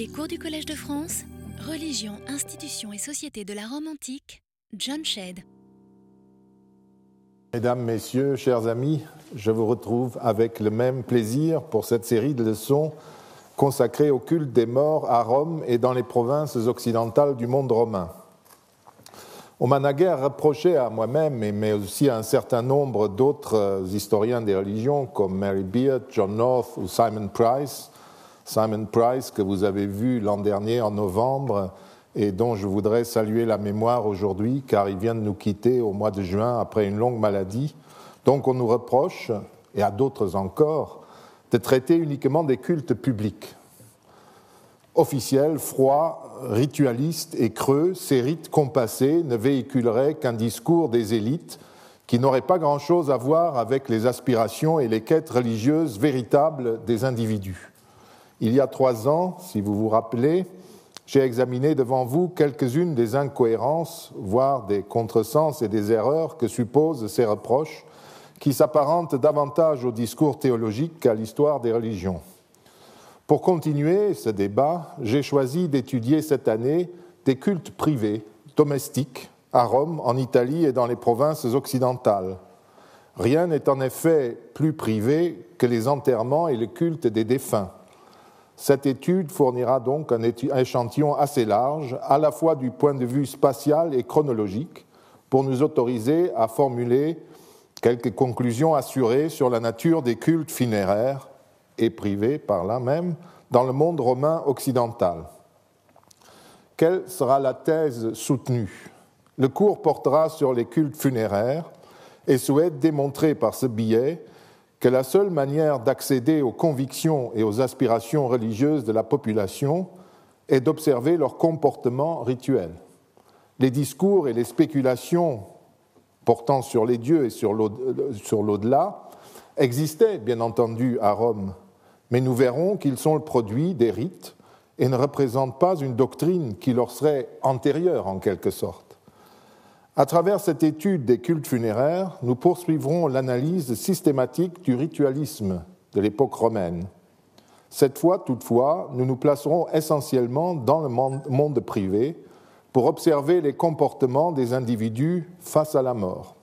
Les cours du Collège de France, Religion, institutions et société de la Rome antique, John Shedd. Mesdames, Messieurs, chers amis, je vous retrouve avec le même plaisir pour cette série de leçons consacrées au culte des morts à Rome et dans les provinces occidentales du monde romain. On m'a naguère reproché à moi-même, mais aussi à un certain nombre d'autres historiens des religions comme Mary Beard, John North ou Simon Price, Simon Price, que vous avez vu l'an dernier en novembre et dont je voudrais saluer la mémoire aujourd'hui, car il vient de nous quitter au mois de juin après une longue maladie. Donc on nous reproche, et à d'autres encore, de traiter uniquement des cultes publics. Officiels, froids, ritualistes et creux, ces rites compassés ne véhiculeraient qu'un discours des élites qui n'aurait pas grand-chose à voir avec les aspirations et les quêtes religieuses véritables des individus. Il y a trois ans, si vous vous rappelez, j'ai examiné devant vous quelques-unes des incohérences, voire des contresens et des erreurs que supposent ces reproches, qui s'apparentent davantage au discours théologique qu'à l'histoire des religions. Pour continuer ce débat, j'ai choisi d'étudier cette année des cultes privés, domestiques, à Rome, en Italie et dans les provinces occidentales. Rien n'est en effet plus privé que les enterrements et le culte des défunts. Cette étude fournira donc un échantillon assez large, à la fois du point de vue spatial et chronologique, pour nous autoriser à formuler quelques conclusions assurées sur la nature des cultes funéraires et privés par là même dans le monde romain occidental. Quelle sera la thèse soutenue? Le cours portera sur les cultes funéraires et souhaite démontrer par ce billet que la seule manière d'accéder aux convictions et aux aspirations religieuses de la population est d'observer leur comportement rituel. Les discours et les spéculations portant sur les dieux et sur l'au-delà existaient bien entendu à Rome, mais nous verrons qu'ils sont le produit des rites et ne représentent pas une doctrine qui leur serait antérieure en quelque sorte. À travers cette étude des cultes funéraires, nous poursuivrons l'analyse systématique du ritualisme de l'époque romaine. Cette fois, toutefois, nous nous placerons essentiellement dans le monde privé pour observer les comportements des individus face à la mort.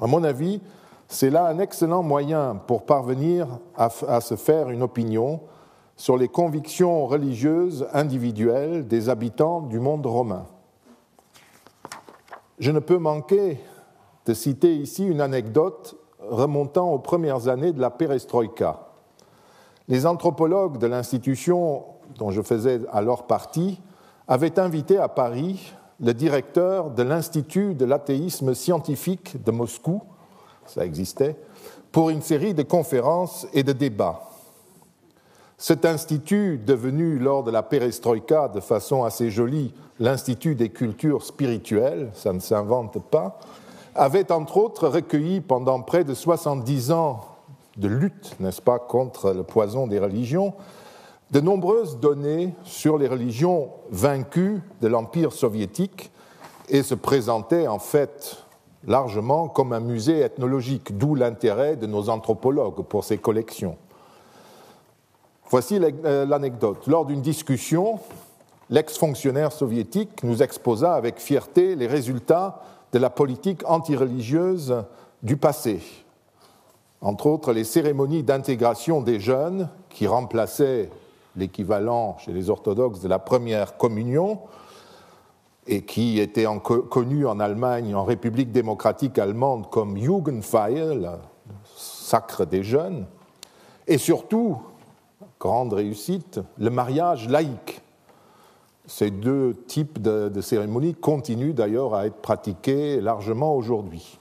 À mon avis, c'est là un excellent moyen pour parvenir à, se faire une opinion sur les convictions religieuses individuelles des habitants du monde romain. Je ne peux manquer de citer ici une anecdote remontant aux premières années de la perestroïka. Les anthropologues de l'institution dont je faisais alors partie avaient invité à Paris le directeur de l'Institut de l'athéisme scientifique de Moscou, ça existait, pour une série de conférences et de débats. Cet institut, devenu lors de la perestroïka de façon assez jolie l'Institut des cultures spirituelles, ça ne s'invente pas, avait entre autres recueilli pendant près de 70 ans de lutte, n'est-ce pas, contre le poison des religions, de nombreuses données sur les religions vaincues de l'Empire soviétique et se présentait en fait largement comme un musée ethnologique, d'où l'intérêt de nos anthropologues pour ces collections. Voici euh, l'anecdote. Lors d'une discussion, l'ex-fonctionnaire soviétique nous exposa avec fierté les résultats de la politique antireligieuse du passé. Entre autres, les cérémonies d'intégration des jeunes qui remplaçaient l'équivalent chez les orthodoxes de la première communion et qui étaient connues en Allemagne, en République démocratique allemande comme Jugendfeier, sacre des jeunes, et surtout grande réussite, le mariage laïque. Ces deux types de, cérémonies continuent d'ailleurs à être pratiqués largement aujourd'hui.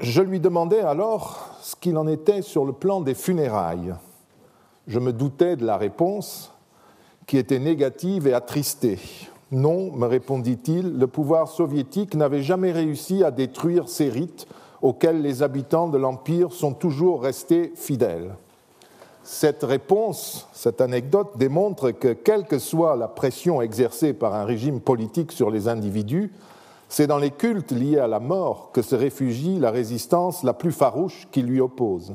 Je lui demandais alors ce qu'il en était sur le plan des funérailles. Je me doutais de la réponse, qui était négative et attristée. Non, me répondit-il, le pouvoir soviétique n'avait jamais réussi à détruire ces rites auxquels les habitants de l'Empire sont toujours restés fidèles. Cette réponse, cette anecdote démontre que, quelle que soit la pression exercée par un régime politique sur les individus, c'est dans les cultes liés à la mort que se réfugie la résistance la plus farouche qui lui oppose.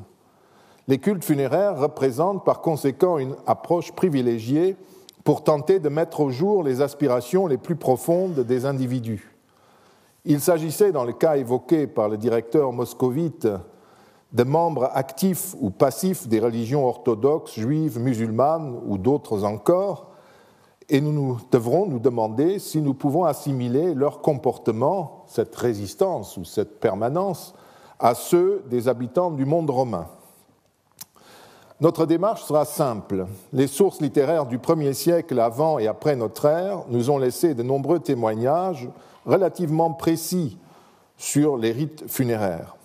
Les cultes funéraires représentent par conséquent une approche privilégiée pour tenter de mettre au jour les aspirations les plus profondes des individus. Il s'agissait, dans le cas évoqué par le directeur moscovite, de membres actifs ou passifs des religions orthodoxes, juives, musulmanes ou d'autres encore, et nous devrons nous demander si nous pouvons assimiler leur comportement, cette résistance ou cette permanence, à ceux des habitants du monde romain. Notre démarche sera simple. Les sources littéraires du premier siècle avant et après notre ère nous ont laissé de nombreux témoignages relativement précis sur les rites funéraires.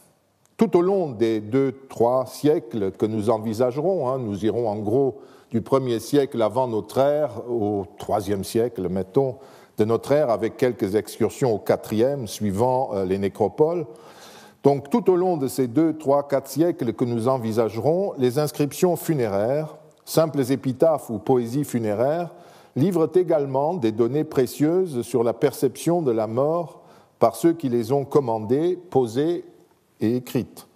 Tout au long des deux, trois siècles que nous envisagerons, hein, nous irons en gros du premier siècle avant notre ère au troisième siècle, mettons, de notre ère, avec quelques excursions au quatrième, suivant euh, les nécropoles, donc tout au long de ces deux, trois, quatre siècles que nous envisagerons, les inscriptions funéraires, simples épitaphes ou poésies funéraires, livrent également des données précieuses sur la perception de la mort par ceux qui les ont commandées, posées et écrites.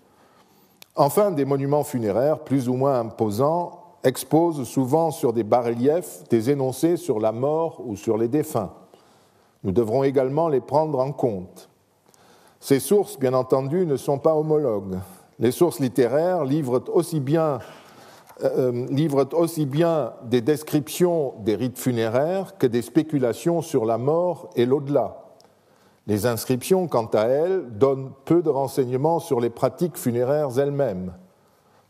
Enfin, des monuments funéraires plus ou moins imposants exposent souvent sur des bas-reliefs des énoncés sur la mort ou sur les défunts. Nous devrons également les prendre en compte. Ces sources, bien entendu, ne sont pas homologues. Les sources littéraires livrent aussi bien, euh, livrent aussi bien des descriptions des rites funéraires que des spéculations sur la mort et l'au-delà. Les inscriptions, quant à elles, donnent peu de renseignements sur les pratiques funéraires elles-mêmes.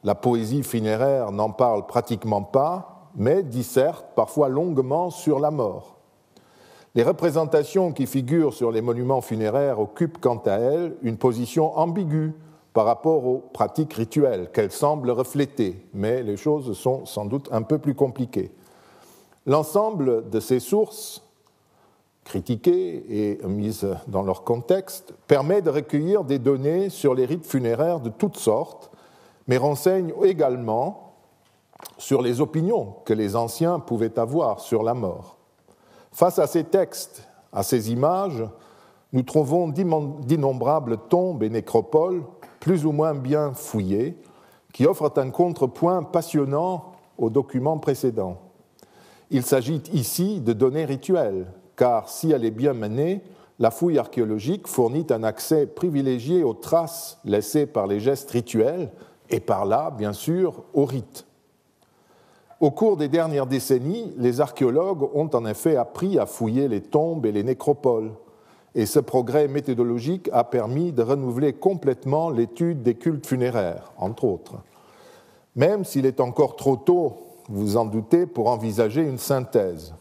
La poésie funéraire n'en parle pratiquement pas, mais disserte parfois longuement sur la mort. Les représentations qui figurent sur les monuments funéraires occupent quant à elles une position ambiguë par rapport aux pratiques rituelles qu'elles semblent refléter, mais les choses sont sans doute un peu plus compliquées. L'ensemble de ces sources, critiquées et mises dans leur contexte, permet de recueillir des données sur les rites funéraires de toutes sortes, mais renseigne également sur les opinions que les anciens pouvaient avoir sur la mort. Face à ces textes, à ces images, nous trouvons d'innombrables tombes et nécropoles, plus ou moins bien fouillées, qui offrent un contrepoint passionnant aux documents précédents. Il s'agit ici de données rituelles, car si elle est bien menée, la fouille archéologique fournit un accès privilégié aux traces laissées par les gestes rituels et par là, bien sûr, aux rites. Au cours des dernières décennies, les archéologues ont en effet appris à fouiller les tombes et les nécropoles, et ce progrès méthodologique a permis de renouveler complètement l'étude des cultes funéraires, entre autres. Même s'il est encore trop tôt, vous en doutez, pour envisager une synthèse.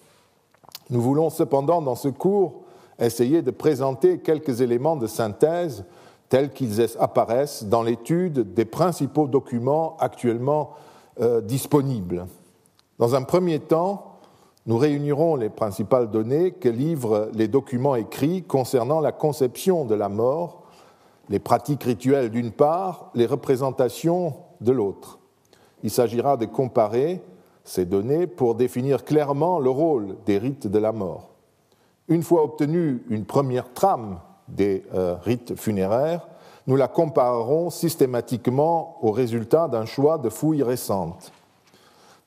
Nous voulons cependant, dans ce cours, essayer de présenter quelques éléments de synthèse tels qu'ils apparaissent dans l'étude des principaux documents actuellement euh, disponibles. Dans un premier temps, nous réunirons les principales données que livrent les documents écrits concernant la conception de la mort, les pratiques rituelles d'une part, les représentations de l'autre. Il s'agira de comparer ces données pour définir clairement le rôle des rites de la mort. Une fois obtenue une première trame des euh, rites funéraires, nous la comparerons systématiquement aux résultats d'un choix de fouilles récentes.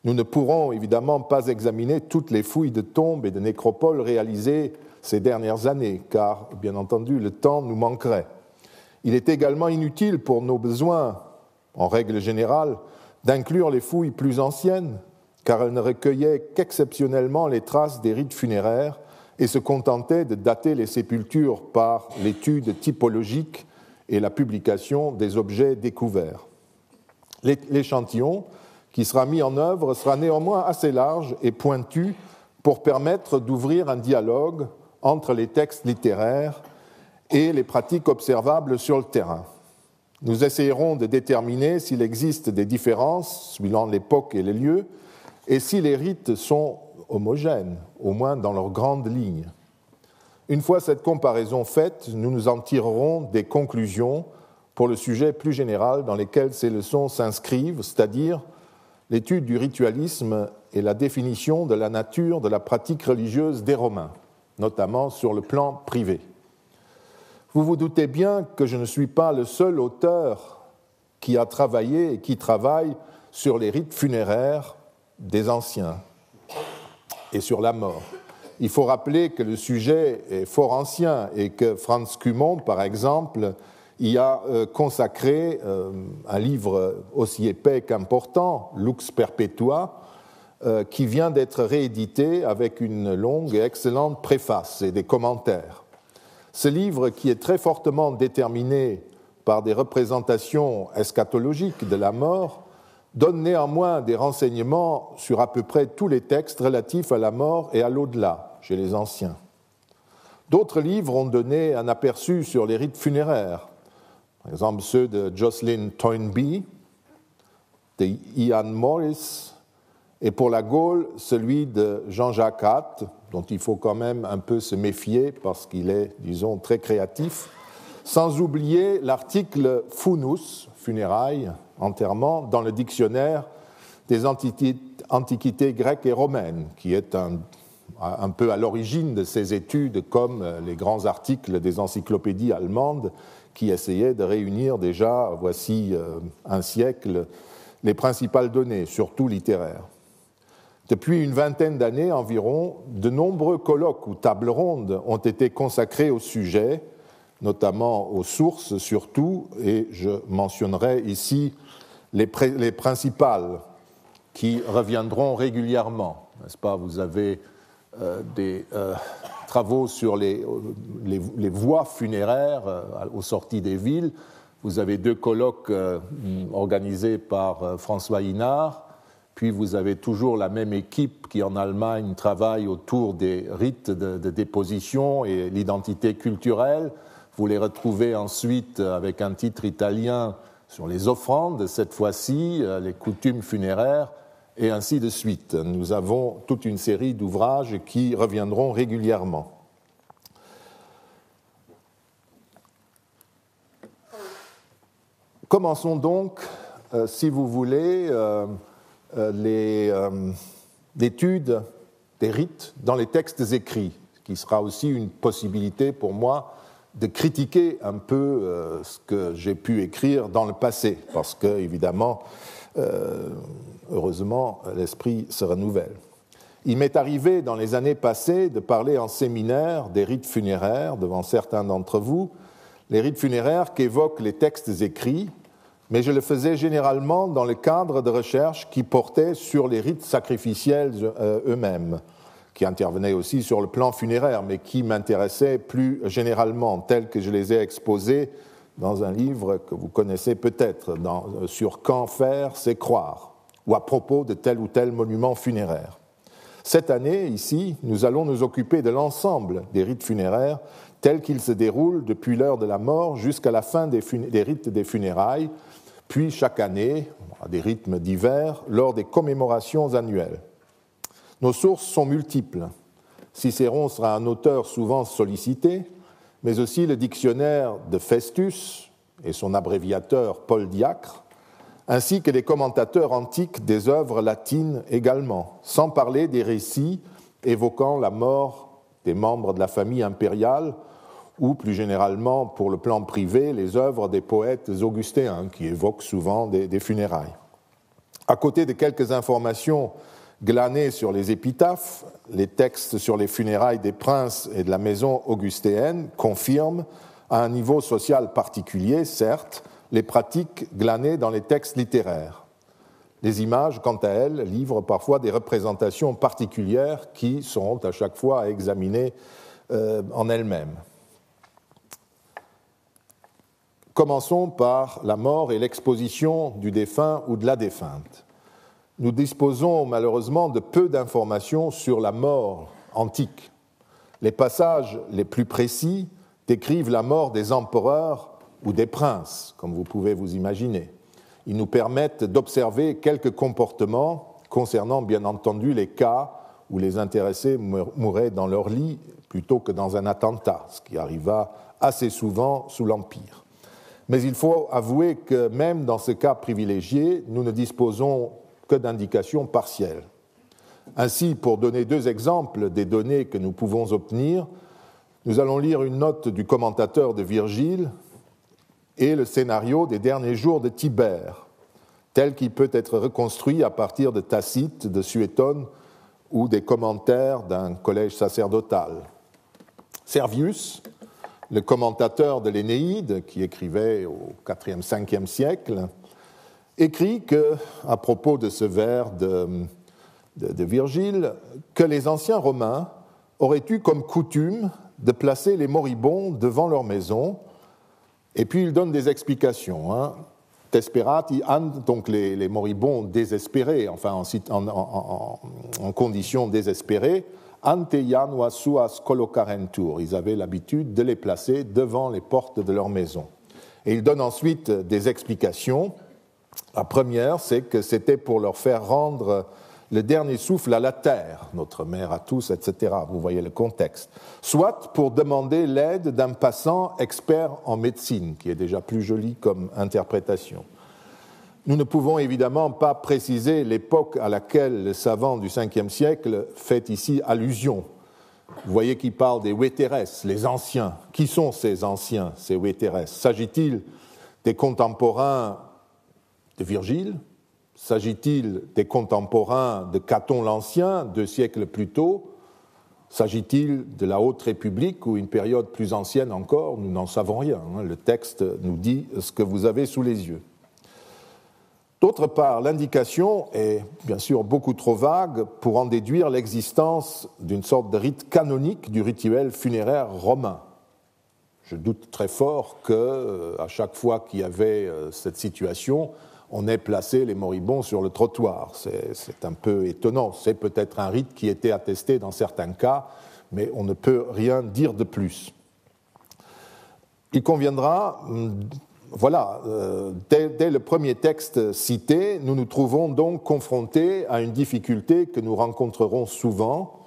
Nous ne pourrons évidemment pas examiner toutes les fouilles de tombes et de nécropoles réalisées ces dernières années, car, bien entendu, le temps nous manquerait. Il est également inutile pour nos besoins, en règle générale, d'inclure les fouilles plus anciennes, car elles ne recueillaient qu'exceptionnellement les traces des rites funéraires et se contentaient de dater les sépultures par l'étude typologique et la publication des objets découverts. L'échantillon qui sera mis en œuvre sera néanmoins assez large et pointu pour permettre d'ouvrir un dialogue entre les textes littéraires et les pratiques observables sur le terrain. Nous essayerons de déterminer s'il existe des différences suivant l'époque et les lieux et si les rites sont homogènes, au moins dans leurs grandes lignes. Une fois cette comparaison faite, nous nous en tirerons des conclusions pour le sujet plus général dans lesquels ces leçons s'inscrivent, c'est-à-dire l'étude du ritualisme et la définition de la nature de la pratique religieuse des Romains, notamment sur le plan privé. Vous vous doutez bien que je ne suis pas le seul auteur qui a travaillé et qui travaille sur les rites funéraires des anciens et sur la mort. Il faut rappeler que le sujet est fort ancien et que Franz Cumont, par exemple, y a euh, consacré euh, un livre aussi épais qu'important, Lux Perpetua, euh, qui vient d'être réédité avec une longue et excellente préface et des commentaires. Ce livre, qui est très fortement déterminé par des représentations eschatologiques de la mort, donne néanmoins des renseignements sur à peu près tous les textes relatifs à la mort et à l'au-delà chez les anciens. D'autres livres ont donné un aperçu sur les rites funéraires, par exemple ceux de Jocelyn Toynbee, de Ian Morris, et pour la Gaule, celui de Jean-Jacques Hatt, dont il faut quand même un peu se méfier parce qu'il est, disons, très créatif, sans oublier l'article Funus, funérailles, enterrement, dans le dictionnaire des antiquités grecques et romaines, qui est un, un peu à l'origine de ces études, comme les grands articles des encyclopédies allemandes qui essayaient de réunir déjà, voici euh, un siècle, les principales données, surtout littéraires. Depuis une vingtaine d'années environ, de nombreux colloques ou tables rondes ont été consacrés au sujet, notamment aux sources surtout, et je mentionnerai ici les, principales qui reviendront régulièrement. N'est-ce pas? Vous avez euh, des euh, travaux sur les, les, voies funéraires euh, aux sorties des villes. Vous avez deux colloques organisés par François Hinard. Puis vous avez toujours la même équipe qui en Allemagne travaille autour des rites de déposition et l'identité culturelle. Vous les retrouvez ensuite avec un titre italien sur les offrandes, cette fois-ci, euh, les coutumes funéraires, et ainsi de suite. Nous avons toute une série d'ouvrages qui reviendront régulièrement. Commençons donc, euh, si vous voulez, euh, l'étude des rites dans les textes écrits, ce qui sera aussi une possibilité pour moi de critiquer un peu euh, ce que j'ai pu écrire dans le passé, parce que, évidemment, euh, heureusement, l'esprit se renouvelle. Il m'est arrivé dans les années passées de parler en séminaire des rites funéraires devant certains d'entre vous, les rites funéraires qu'évoquent les textes écrits, mais je le faisais généralement dans le cadre de recherches qui portaient sur les rites sacrificiels euh, eux-mêmes qui intervenaient aussi sur le plan funéraire, mais qui m'intéressaient plus généralement, tels que je les ai exposés dans un livre que vous connaissez peut-être, sur Quand faire, c'est croire, ou à propos de tel ou tel monument funéraire. Cette année, ici, nous allons nous occuper de l'ensemble des rites funéraires tels qu'ils se déroulent depuis l'heure de la mort jusqu'à la fin des, des, rites des funérailles, puis chaque année, à des rythmes divers, lors des commémorations annuelles. Nos sources sont multiples. Cicéron sera un auteur souvent sollicité, mais aussi le dictionnaire de Festus et son abréviateur Paul Diacre, ainsi que des commentateurs antiques des œuvres latines également, sans parler des récits évoquant la mort des membres de la famille impériale ou plus généralement pour le plan privé les œuvres des poètes augustéens qui évoquent souvent des, des funérailles. À côté de quelques informations Glanés sur les épitaphes, les textes sur les funérailles des princes et de la maison augustéenne confirment, à un niveau social particulier, certes, les pratiques glanées dans les textes littéraires. Les images, quant à elles, livrent parfois des représentations particulières qui seront à chaque fois à examiner euh, en elles-mêmes. Commençons par la mort et l'exposition du défunt ou de la défunte nous disposons malheureusement de peu d'informations sur la mort antique. Les passages les plus précis décrivent la mort des empereurs ou des princes, comme vous pouvez vous imaginer. Ils nous permettent d'observer quelques comportements concernant bien entendu les cas où les intéressés mouraient dans leur lit plutôt que dans un attentat, ce qui arriva assez souvent sous l'Empire. Mais il faut avouer que même dans ce cas privilégié, nous ne disposons d'indications partielles. Ainsi, pour donner deux exemples des données que nous pouvons obtenir, nous allons lire une note du commentateur de Virgile et le scénario des derniers jours de Tibère, tel qu'il peut être reconstruit à partir de Tacite, de Suétone ou des commentaires d'un collège sacerdotal. Servius, le commentateur de l'Énéide, qui écrivait au IVe, 5e siècle, écrit que, à propos de ce vers de, Virgile, que les anciens Romains auraient eu comme coutume de placer les moribonds devant leur maison, et puis il donne des explications. Hein. Tesperati donc les, moribonds désespérés, enfin en, en, conditions désespérées, ante janua suas collocarentur. Ils avaient l'habitude de les placer devant les portes de leur maison. Et il donne ensuite des explications. La première, c'est que c'était pour leur faire rendre le dernier souffle à la terre, notre mère à tous, etc. Vous voyez le contexte. Soit pour demander l'aide d'un passant expert en médecine, qui est déjà plus joli comme interprétation. Nous ne pouvons évidemment pas préciser l'époque à laquelle le savant du 5e siècle fait ici allusion. Vous voyez qu'il parle des Wétérès, les anciens. Qui sont ces anciens, ces Wétérès? S'agit-il des contemporains Virgile, S'agit-il des contemporains de Caton l'Ancien, deux siècles plus tôt? S'agit-il de la Haute République ou une période plus ancienne encore? Nous n'en savons rien. Hein. Le texte nous dit ce que vous avez sous les yeux. D'autre part, l'indication est bien sûr beaucoup trop vague pour en déduire l'existence d'une sorte de rite canonique du rituel funéraire romain. Je doute très fort que, à chaque fois qu'il y avait euh, cette situation, on ait placé les moribonds sur le trottoir. C'est un peu étonnant. C'est peut-être un rite qui était attesté dans certains cas, mais on ne peut rien dire de plus. Il conviendra, hum, voilà, euh, dès, le premier texte cité, nous nous trouvons donc confrontés à une difficulté que nous rencontrerons souvent,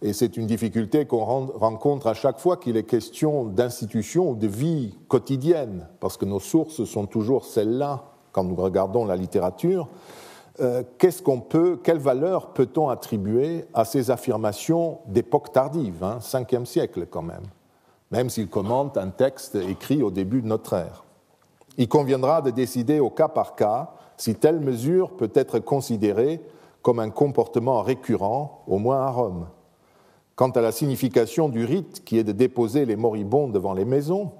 et c'est une difficulté qu'on rencontre à chaque fois qu'il est question d'institutions ou de vie quotidienne, parce que nos sources sont toujours celles-là quand nous regardons la littérature, euh, quelle valeur peut-on attribuer à ces affirmations d'époque tardive, hein, 5e siècle quand même, même s'il commente un texte écrit au début de notre ère Il conviendra de décider au cas par cas si telle mesure peut être considérée comme un comportement récurrent, au moins à Rome. Quant à la signification du rite qui est de déposer les moribonds devant les maisons,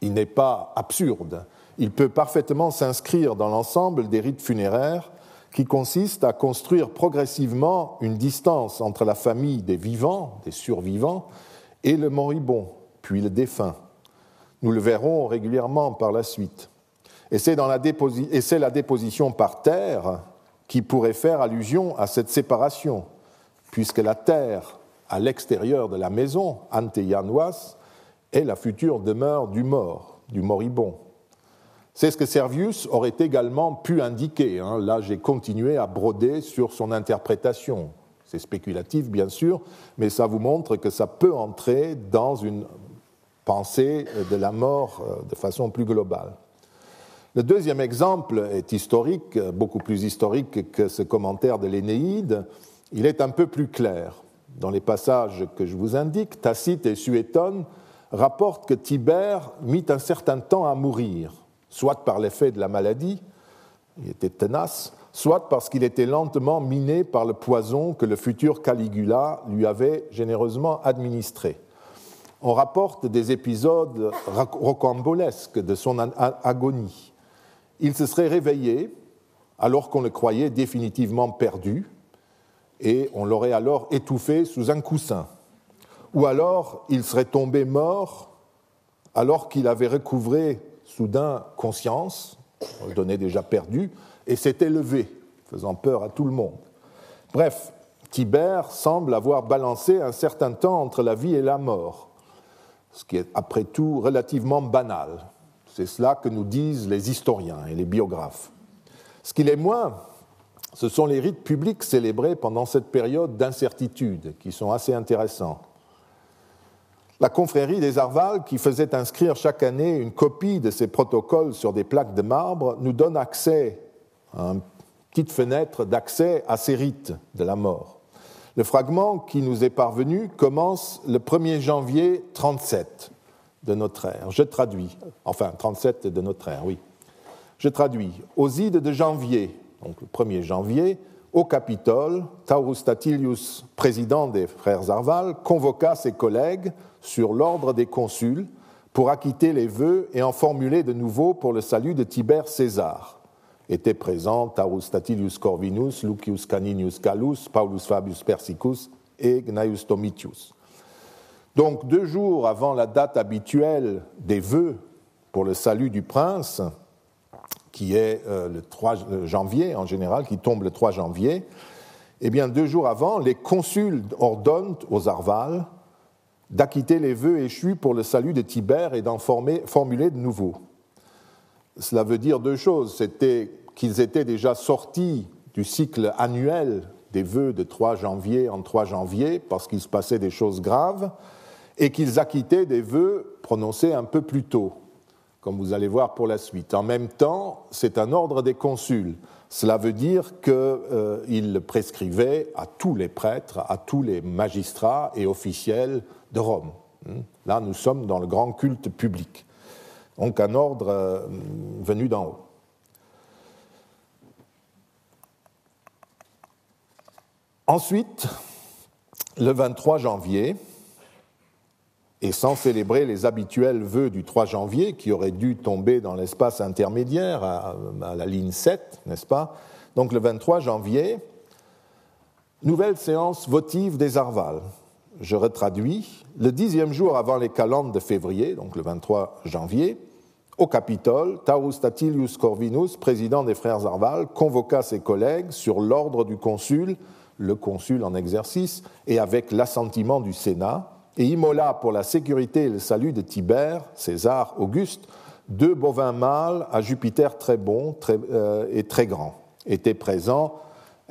il n'est pas absurde il peut parfaitement s'inscrire dans l'ensemble des rites funéraires qui consistent à construire progressivement une distance entre la famille des vivants, des survivants, et le moribond, puis le défunt. Nous le verrons régulièrement par la suite. Et c'est la, déposition par terre qui pourrait faire allusion à cette séparation, puisque la terre à l'extérieur de la maison, ante est la future demeure du mort, du moribond. C'est ce que Servius aurait également pu indiquer. Hein. Là, j'ai continué à broder sur son interprétation. C'est spéculatif, bien sûr, mais ça vous montre que ça peut entrer dans une pensée de la mort euh, de façon plus globale. Le deuxième exemple est historique, beaucoup plus historique que ce commentaire de l'Énéide. Il est un peu plus clair. Dans les passages que je vous indique, Tacite et Suétone rapportent que Tibère mit un certain temps à mourir soit par l'effet de la maladie, il était tenace, soit parce qu'il était lentement miné par le poison que le futur Caligula lui avait généreusement administré. On rapporte des épisodes rocambolesques de son agonie. Il se serait réveillé alors qu'on le croyait définitivement perdu, et on l'aurait alors étouffé sous un coussin. Ou alors il serait tombé mort alors qu'il avait recouvré soudain conscience, on donnait déjà perdu, et s'était levé, faisant peur à tout le monde. Bref, Tibère semble avoir balancé un certain temps entre la vie et la mort, ce qui est après tout relativement banal. C'est cela que nous disent les historiens et les biographes. Ce qu'il est moins, ce sont les rites publics célébrés pendant cette période d'incertitude, qui sont assez intéressants. La confrérie des Arvals, qui faisait inscrire chaque année une copie de ces protocoles sur des plaques de marbre, nous donne accès, une petite fenêtre d'accès à ces rites de la mort. Le fragment qui nous est parvenu commence le 1er janvier 37, de notre ère. Je traduis, enfin 37 de notre ère, oui. Je traduis. Aux ides de janvier, donc le 1er janvier, au Capitole, Taurus Statilius, président des frères Arval, convoqua ses collègues sur l'ordre des consuls pour acquitter les vœux et en formuler de nouveaux pour le salut de Tibère César. Étaient présents Taurus Statilius Corvinus, Lucius Caninius Gallus, Paulus Fabius Persicus et Gnaeus Domitius. Donc, deux jours avant la date habituelle des vœux pour le salut du prince, qui est euh, le 3 janvier en général, qui tombe le 3 janvier, eh bien, deux jours avant, les consuls ordonnent aux Arvales d'acquitter les vœux échus pour le salut de Tibère et d'en formuler de nouveaux. Cela veut dire deux choses. C'était qu'ils étaient déjà sortis du cycle annuel des vœux de 3 janvier en 3 janvier, parce qu'il se passait des choses graves, et qu'ils acquittaient des vœux prononcés un peu plus tôt, comme vous allez voir pour la suite. En même temps, c'est un ordre des consuls. Cela veut dire qu'il euh, prescrivait à tous les prêtres, à tous les magistrats et officiels de Rome. Hmm. Là, nous sommes dans le grand culte public. Donc un ordre euh, venu d'en haut. Ensuite, le 23 janvier, et sans célébrer les habituels vœux du 3 janvier, qui auraient dû tomber dans l'espace intermédiaire, à, la ligne 7, n'est-ce pas? Donc le 23 janvier, nouvelle séance votive des Arvales. Je retraduis. Le dixième jour avant les calendes de février, donc le 23 janvier, au Capitole, Taurus Statilius Corvinus, président des frères Arval, convoqua ses collègues sur l'ordre du consul, le consul en exercice, et avec l'assentiment du Sénat, et immola pour la sécurité et le salut de Tibère, César, Auguste, deux bovins mâles à Jupiter très bons euh, et très grands. Étaient présents,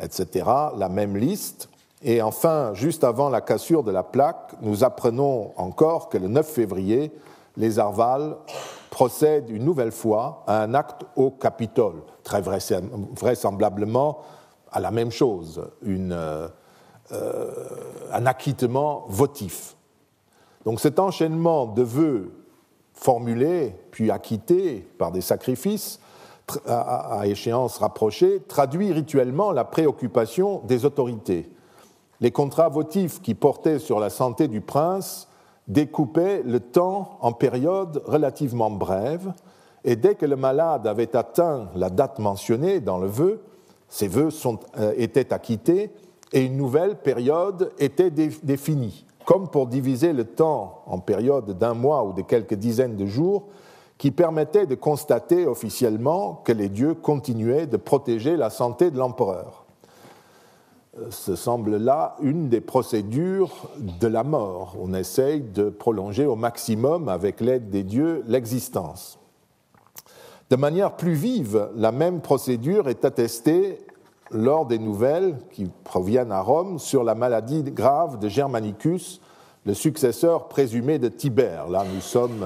etc., la même liste. Et enfin, juste avant la cassure de la plaque, nous apprenons encore que le 9 février, les Arvales procèdent une nouvelle fois à un acte au Capitole, très vraisemblablement à la même chose, euh, euh, un acquittement votif. Donc cet enchaînement de vœux formulés puis acquittés par des sacrifices à échéance rapprochée traduit rituellement la préoccupation des autorités. Les contrats votifs qui portaient sur la santé du prince découpaient le temps en périodes relativement brèves, et dès que le malade avait atteint la date mentionnée dans le vœu, ces vœux euh, étaient acquittés et une nouvelle période était définie comme pour diviser le temps en périodes d'un mois ou de quelques dizaines de jours, qui permettait de constater officiellement que les dieux continuaient de protéger la santé de l'empereur. Ce semble là une des procédures de la mort. On essaye de prolonger au maximum, avec l'aide des dieux, l'existence. De manière plus vive, la même procédure est attestée lors des nouvelles qui proviennent à Rome sur la maladie grave de Germanicus, le successeur présumé de Tibère. Là, nous sommes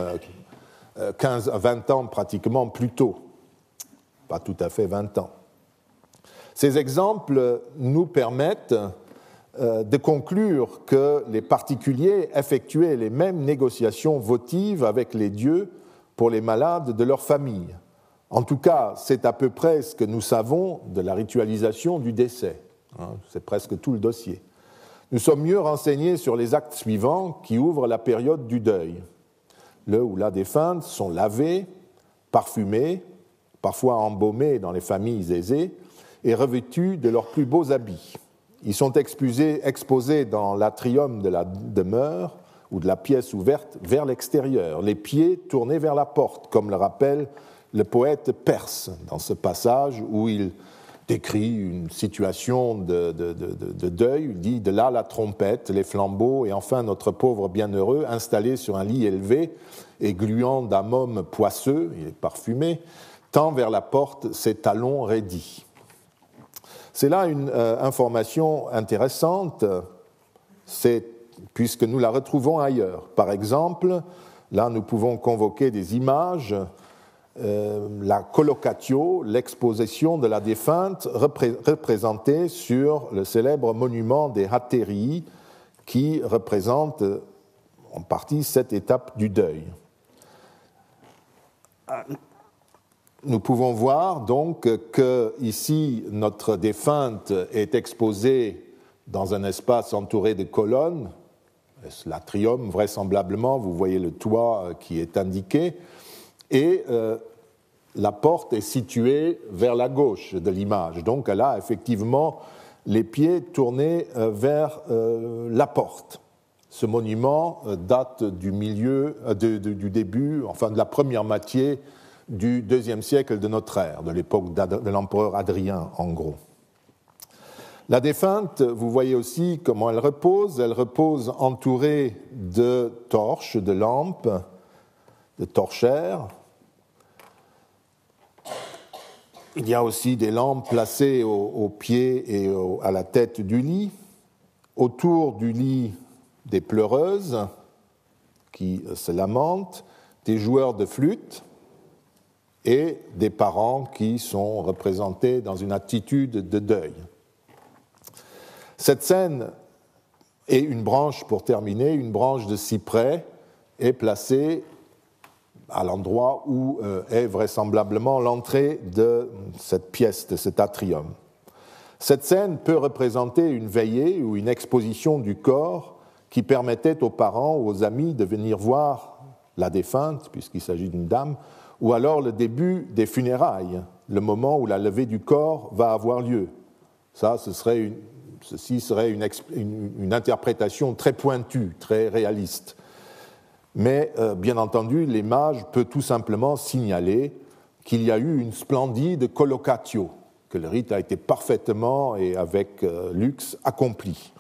15 à 20 ans pratiquement plus tôt, pas tout à fait 20 ans. Ces exemples nous permettent euh, de conclure que les particuliers effectuaient les mêmes négociations votives avec les dieux pour les malades de leur famille. En tout cas, c'est à peu près ce que nous savons de la ritualisation du décès. Hein, c'est presque tout le dossier. Nous sommes mieux renseignés sur les actes suivants qui ouvrent la période du deuil. Le ou la défunte sont lavés, parfumés, parfois embaumés dans les familles aisées, et revêtus de leurs plus beaux habits. Ils sont exposés dans l'atrium de la demeure ou de la pièce ouverte vers l'extérieur, les pieds tournés vers la porte, comme le rappelle le poète perse dans ce passage où il décrit une situation de, deuil, il dit de là la trompette, les flambeaux, et enfin notre pauvre bienheureux installé sur un lit élevé et gluant d'un poisseux, il est parfumé, tend vers la porte ses talons raidis. C'est là une euh, information intéressante, puisque nous la retrouvons ailleurs. Par exemple, là nous pouvons convoquer des images euh, la collocatio, l'exposition de la défunte représentée sur le célèbre monument des Haterii qui représente en partie cette étape du deuil. nous pouvons voir donc que ici notre défunte est exposée dans un espace entouré de colonnes, l'atrium? Vraisemblablement, vous voyez le toit euh, qui est indiqué, et euh, la porte est située vers la gauche de l'image. Donc elle a effectivement les pieds tournés euh, vers la porte. Ce monument date du milieu, du début, enfin de la première moitié du deuxième siècle de notre ère, de l'époque de l'empereur Adrien en gros. La défunte, vous voyez aussi comment elle repose. Elle repose entourée de torches, de lampes, de torchères. Il y a aussi des lampes placées aux, pieds et à la tête du lit. Autour du lit, des pleureuses qui se lamentent, des joueurs de flûte et des parents qui sont représentés dans une attitude de deuil. Cette scène est une branche, pour terminer, une branche de cyprès est placée à l'endroit où euh, est vraisemblablement l'entrée de cette pièce, de cet atrium. Cette scène peut représenter une veillée ou une exposition du corps qui permettait aux parents ou aux amis de venir voir la défunte, puisqu'il s'agit d'une dame, ou alors le début des funérailles, le moment où la levée du corps va avoir lieu. Ça, ce serait Ceci serait une, interprétation très pointue, très réaliste. Mais euh, bien entendu, l'image peut tout simplement signaler qu'il y a eu une splendide collocatio, que le rite a été parfaitement et avec euh, luxe accompli.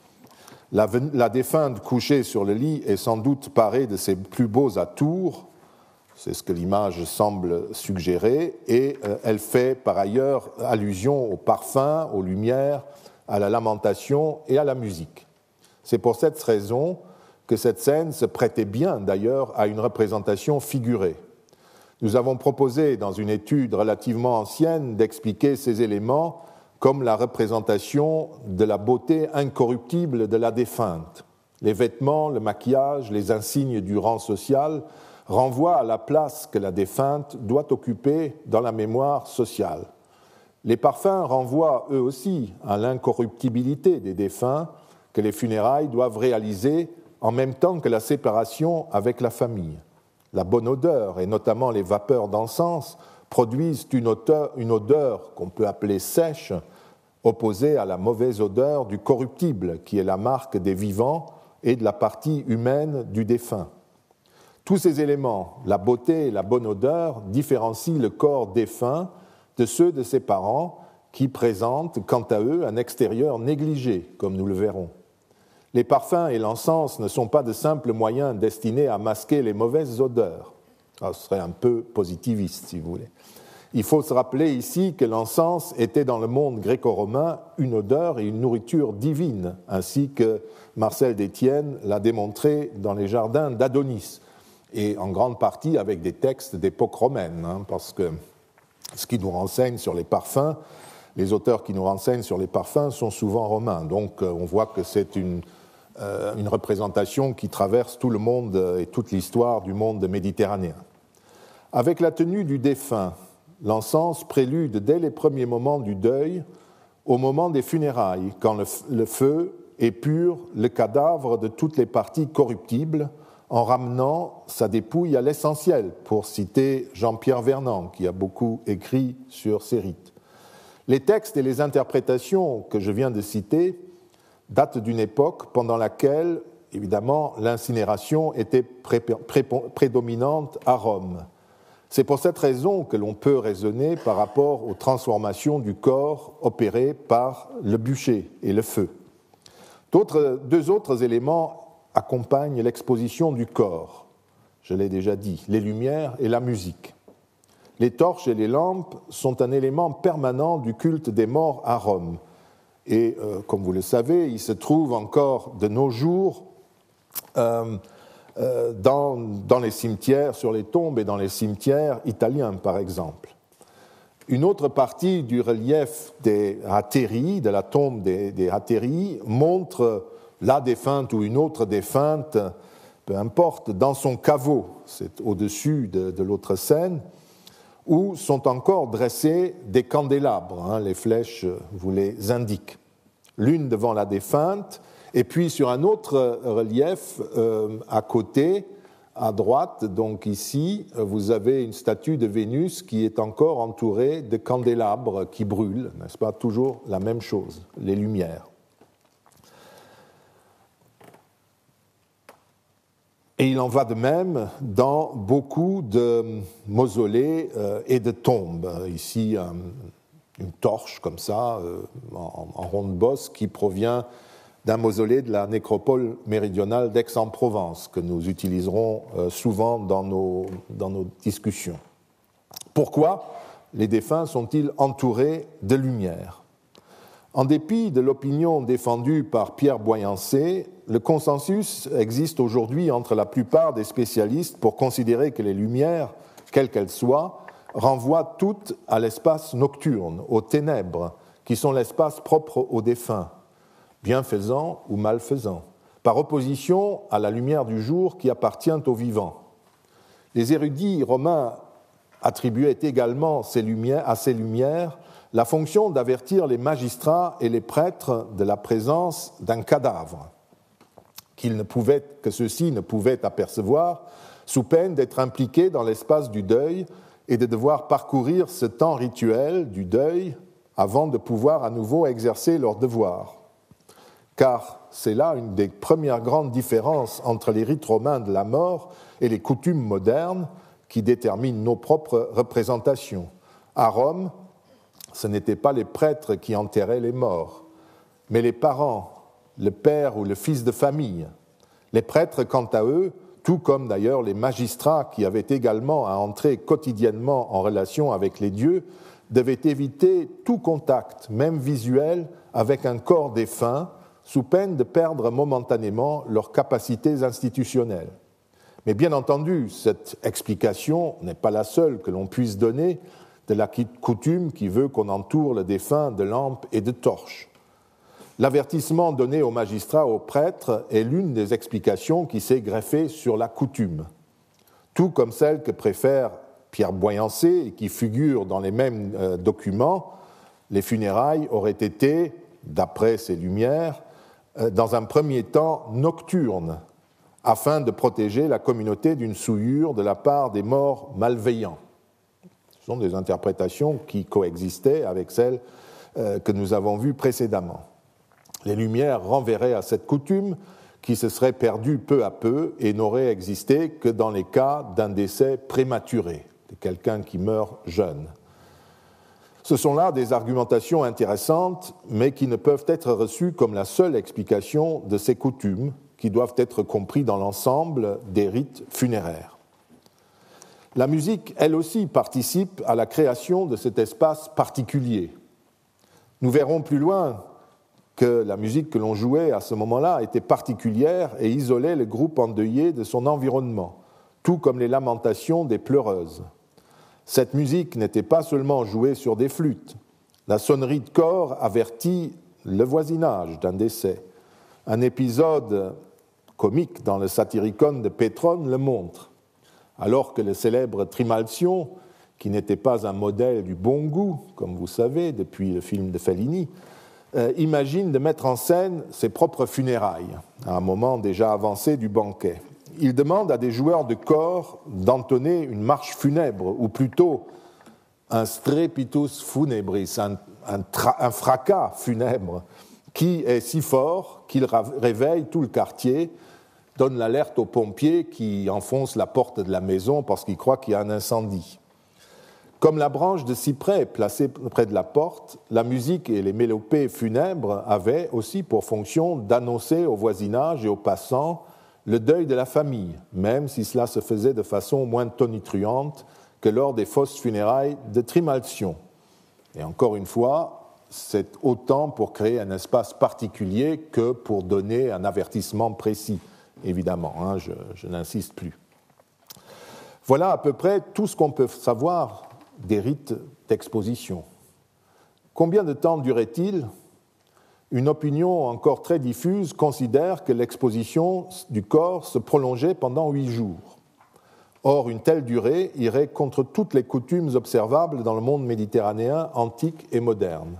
La, défunte couchée sur le lit est sans doute parée de ses plus beaux atours, c'est ce que l'image semble suggérer, et euh, elle fait par ailleurs allusion au parfum, aux lumières, à la lamentation et à la musique. C'est pour cette raison que cette scène se prêtait bien d'ailleurs à une représentation figurée. Nous avons proposé dans une étude relativement ancienne d'expliquer ces éléments comme la représentation de la beauté incorruptible de la défunte. Les vêtements, le maquillage, les insignes du rang social renvoient à la place que la défunte doit occuper dans la mémoire sociale. Les parfums renvoient eux aussi à l'incorruptibilité des défunts que les funérailles doivent réaliser en même temps que la séparation avec la famille. La bonne odeur, et notamment les vapeurs d'encens, produisent une odeur, qu'on peut appeler sèche, opposée à la mauvaise odeur du corruptible, qui est la marque des vivants et de la partie humaine du défunt. Tous ces éléments, la beauté et la bonne odeur, différencient le corps défunt de ceux de ses parents qui présentent, quant à eux, un extérieur négligé, comme nous le verrons. Les parfums et l'encens ne sont pas de simples moyens destinés à masquer les mauvaises odeurs. Ah, ce serait un peu positiviste, si vous voulez. Il faut se rappeler ici que l'encens était dans le monde gréco-romain une odeur et une nourriture divine, ainsi que Marcel d'Étienne l'a démontré dans les jardins d'Adonis, et en grande partie avec des textes d'époque romaine, hein, parce que ce qui nous renseigne sur les parfums. Les auteurs qui nous renseignent sur les parfums sont souvent romains, donc euh, on voit que c'est une, une, représentation qui traverse tout le monde et toute l'histoire du monde méditerranéen. Avec la tenue du défunt, l'encens prélude dès les premiers moments du deuil au moment des funérailles, quand le, le feu épure le cadavre de toutes les parties corruptibles en ramenant sa dépouille à l'essentiel, pour citer Jean-Pierre Vernant, qui a beaucoup écrit sur ces rites. Les textes et les interprétations que je viens de citer datent d'une époque pendant laquelle, évidemment, l'incinération était prédominante à Rome. C'est pour cette raison que l'on peut raisonner par rapport aux transformations du corps opérées par le bûcher et le feu. deux autres éléments accompagne l'exposition du corps, je l'ai déjà dit, les lumières et la musique. Les torches et les lampes sont un élément permanent du culte des morts à Rome. Et euh, comme vous le savez, il se trouve encore de nos jours euh, euh, dans, les cimetières, sur les tombes et dans les cimetières italiens, par exemple. Une autre partie du relief des Hatéri, de la tombe des, des montre la défunte ou une autre défunte, peu importe, dans son caveau, c'est au-dessus de, l'autre scène, où sont encore dressés des candélabres. Hein, les flèches vous les indiquent. L'une devant la défunte, et puis sur un autre relief euh, à côté, à droite, donc ici, vous avez une statue de Vénus qui est encore entourée de candélabres qui brûlent, n'est-ce pas? Toujours la même chose, les lumières. Et il en va de même dans beaucoup de mausolées euh, et de tombes. Ici, une torche comme ça, euh, en, ronde bosse, qui provient d'un mausolée de la nécropole méridionale d'Aix-en-Provence, que nous utiliserons euh, souvent dans nos, dans nos discussions. Pourquoi les défunts sont-ils entourés de lumière? En dépit de l'opinion défendue par Pierre Boyancé, le consensus existe aujourd'hui entre la plupart des spécialistes pour considérer que les lumières, quelles qu'elles soient, renvoient toutes à l'espace nocturne, aux ténèbres, qui sont l'espace propre aux défunts bienfaisant ou malfaisant, par opposition à la lumière du jour qui appartient aux vivants. Les érudits romains attribuaient également à ces lumières la fonction d'avertir les magistrats et les prêtres de la présence d'un cadavre, ne que ceux-ci ne pouvaient apercevoir, sous peine d'être impliqués dans l'espace du deuil et de devoir parcourir ce temps rituel du deuil avant de pouvoir à nouveau exercer leur devoir car c'est là une des premières grandes différences entre les rites romains de la mort et les coutumes modernes qui déterminent nos propres représentations. À Rome, ce n'étaient pas les prêtres qui enterraient les morts, mais les parents, le père ou le fils de famille. Les prêtres, quant à eux, tout comme d'ailleurs les magistrats qui avaient également à entrer quotidiennement en relation avec les dieux, devaient éviter tout contact, même visuel, avec un corps défunt, sous peine de perdre momentanément leurs capacités institutionnelles. Mais bien entendu, cette explication n'est pas la seule que l'on puisse donner de la coutume qui veut qu'on entoure le défunt de lampes et de torches. L'avertissement donné aux magistrats, aux prêtres, est l'une des explications qui s'est greffée sur la coutume, tout comme celle que préfère Pierre Boyancé et qui figure dans les mêmes euh, documents. Les funérailles auraient été, d'après ses lumières, euh, dans un premier temps nocturne, afin de protéger la communauté d'une souillure de la part des morts malveillants. Ce sont des interprétations qui coexistaient avec celles euh, que nous avons vues précédemment. Les Lumières renverraient à cette coutume qui se serait perdue peu à peu et n'aurait existé que dans les cas d'un décès prématuré, de quelqu'un qui meurt jeune. Ce sont là des argumentations intéressantes, mais qui ne peuvent être reçues comme la seule explication de ces coutumes qui doivent être compris dans l'ensemble des rites funéraires. La musique, elle aussi, participe à la création de cet espace particulier. Nous verrons plus loin que la musique que l'on jouait à ce moment-là était particulière et isolait le groupe endeuillé de son environnement, tout comme les lamentations des pleureuses. Cette musique n'était pas seulement jouée sur des flûtes. La sonnerie de corps avertit le voisinage d'un décès. Un épisode comique dans le Satyricon de Pétrone le montre. Alors que le célèbre Trimalcion, qui n'était pas un modèle du bon goût, comme vous savez, depuis le film de Fellini, euh, imagine de mettre en scène ses propres funérailles, à un moment déjà avancé du banquet. Il demande à des joueurs de corps d'entonner une marche funèbre, ou plutôt un strepitus funebris, un, fracas funèbre, qui est si fort qu'il réveille tout le quartier, donne l'alerte aux pompiers qui enfoncent la porte de la maison parce qu'ils croient qu'il y a un incendie. Comme la branche de cyprès placée près de la porte, la musique et les mélopées funèbres avaient aussi pour fonction d'annoncer au voisinage et aux passants le deuil de la famille, même si cela se faisait de façon moins tonitruante que lors des fausses funérailles de Trimalcion. Et encore une fois, c'est autant pour créer un espace particulier que pour donner un avertissement précis, évidemment, hein, je, je n'insiste plus. Voilà à peu près tout ce qu'on peut savoir des rites d'exposition. Combien de temps durait-il? Une opinion encore très diffuse considère que l'exposition du corps se prolongeait pendant huit jours. Or, une telle durée irait contre toutes les coutumes observables dans le monde méditerranéen antique et moderne.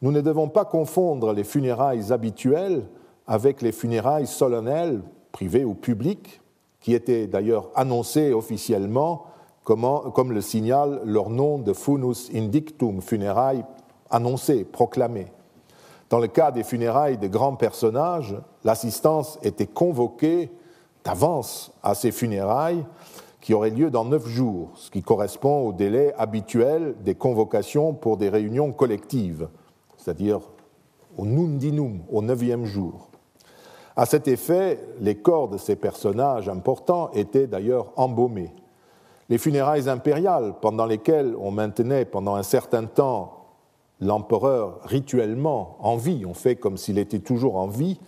Nous ne devons pas confondre les funérailles habituelles avec les funérailles solennelles, privées ou publiques, qui étaient d'ailleurs annoncées officiellement comme, le signale leur nom de funus indictum, funérailles annoncées, proclamées. Dans le cas des funérailles de grands personnages, l'assistance était convoquée d'avance à ces funérailles qui auraient lieu dans neuf jours, ce qui correspond au délai habituel des convocations pour des réunions collectives, c'est-à-dire au nundinum, au neuvième jour. À cet effet, les corps de ces personnages importants étaient d'ailleurs embaumés. Les funérailles impériales, pendant lesquelles on maintenait pendant un certain temps l'empereur rituellement en vie, on fait comme s'il était toujours en vie,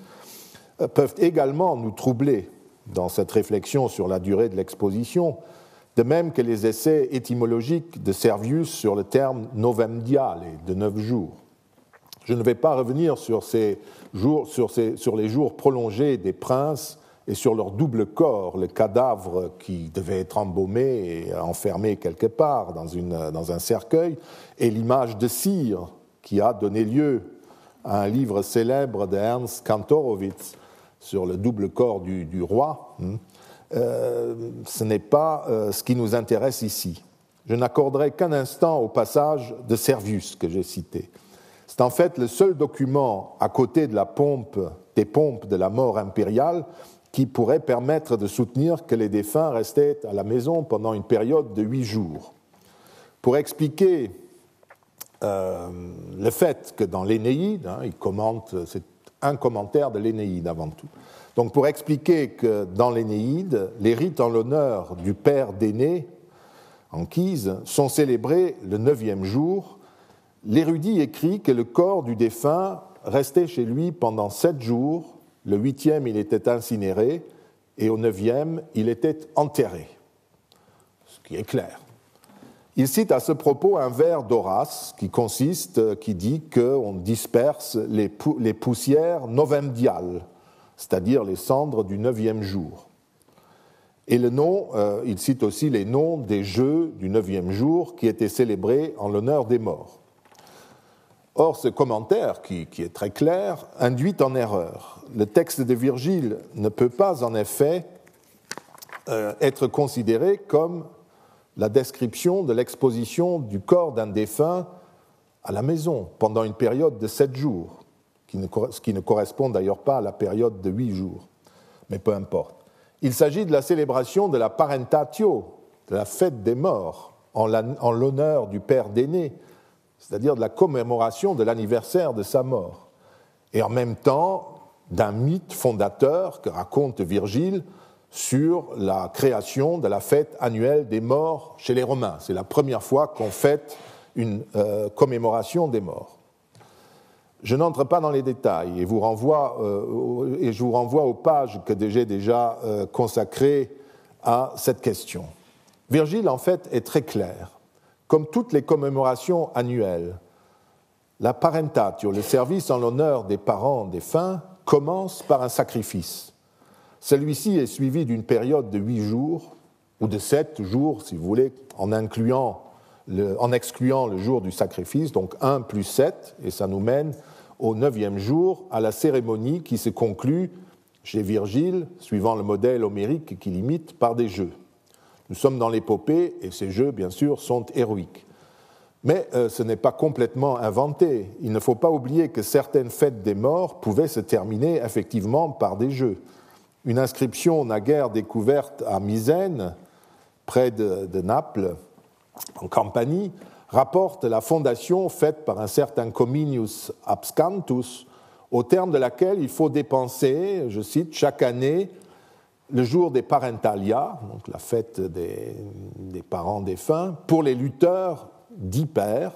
euh, peuvent également nous troubler dans cette réflexion sur la durée de l'exposition, de même que les essais étymologiques de Servius sur le terme novemdial de neuf jours. Je ne vais pas revenir sur, ces jours, sur, les jours prolongés des princes et sur leur double corps, le cadavre qui devait être embaumé et enfermé quelque part dans, un cercueil, et l'image de cire qui a donné lieu à un livre célèbre d'Ernst Kantorowitz sur le double corps du, roi, hein. euh, ce n'est pas euh, ce qui nous intéresse ici. Je n'accorderai qu'un instant au passage de Servius que j'ai cité. C'est en fait le seul document à côté des pompes de la mort impériale qui pourrait permettre de soutenir que les défunts restaient à la maison pendant une période de huit jours. Pour expliquer euh, le fait que dans l'Énéide, hein, il commente, c'est un commentaire de l'Énéide avant tout. Donc pour expliquer que dans l'Énéide, les rites en l'honneur du père d'aîné, Anchise, sont célébrés le neuvième jour, l'érudit écrit que le corps du défunt restait chez lui pendant sept jours le huitième, il était incinéré, et au neuvième, il était enterré. Ce qui est clair. Il cite à ce propos un vers d'Horace qui consiste, qui dit qu'on disperse les, poussières novemdiales, c'est-à-dire les cendres du neuvième jour. Et le nom, euh, il cite aussi les noms des jeux du neuvième jour qui étaient célébrés en l'honneur des morts. Or, ce commentaire, qui, est très clair, induit en erreur. Le texte de Virgile ne peut pas, en effet, euh, être considéré comme la description de l'exposition du corps d'un défunt à la maison pendant une période de sept jours, ce qui ne correspond d'ailleurs pas à la période de huit jours. Mais peu importe. Il s'agit de la célébration de la parentatio, de la fête des morts, en l'honneur du père d'aîné, c'est-à-dire de la commémoration de l'anniversaire de sa mort, et en même temps d'un mythe fondateur que raconte Virgile sur la création de la fête annuelle des morts chez les Romains. C'est la première fois qu'on fête une euh, commémoration des morts. Je n'entre pas dans les détails et, euh, je vous renvoie aux pages que j'ai déjà euh, consacrées à cette question. Virgile, en fait, est très clair. Comme toutes les commémorations annuelles, la parentatio, le service en l'honneur des parents défunts, commence par un sacrifice. Celui-ci est suivi d'une période de huit jours, ou de sept jours, si vous voulez, en, excluant le jour du sacrifice, donc un plus sept, et ça nous mène au neuvième jour, à la cérémonie qui se conclut chez Virgile, suivant le modèle homérique qui l'imite, par des jeux. Nous sommes dans l'épopée et ces jeux, bien sûr, sont héroïques. Mais euh, ce n'est pas complètement inventé. Il ne faut pas oublier que certaines fêtes des morts pouvaient se terminer effectivement par des jeux. Une inscription naguère découverte à Misène, près de, de Naples, en Campanie, rapporte la fondation faite par un certain Cominius Abscantus, au terme de laquelle il faut dépenser, je cite, chaque année le jour des parentalia, donc la fête des, parents défunts, pour les lutteurs d'hyper,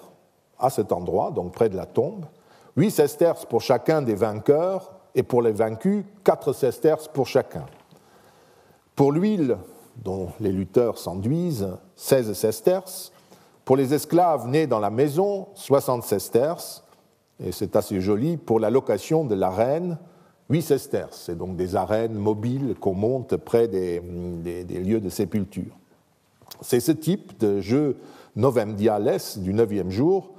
à cet endroit, donc près de la tombe, 8 sesterces pour chacun des vainqueurs, et pour les vaincus, 4 sesterces pour chacun. Pour l'huile, dont les lutteurs s'enduisent, 16 sesterces. Pour les esclaves nés dans la maison, 60 sesterces. Et c'est assez joli pour la location de la reine, huit sesterces. C'est donc des arènes mobiles qu'on monte près des, lieux de sépulture. C'est ce type de jeux novemdiales du neuvième jour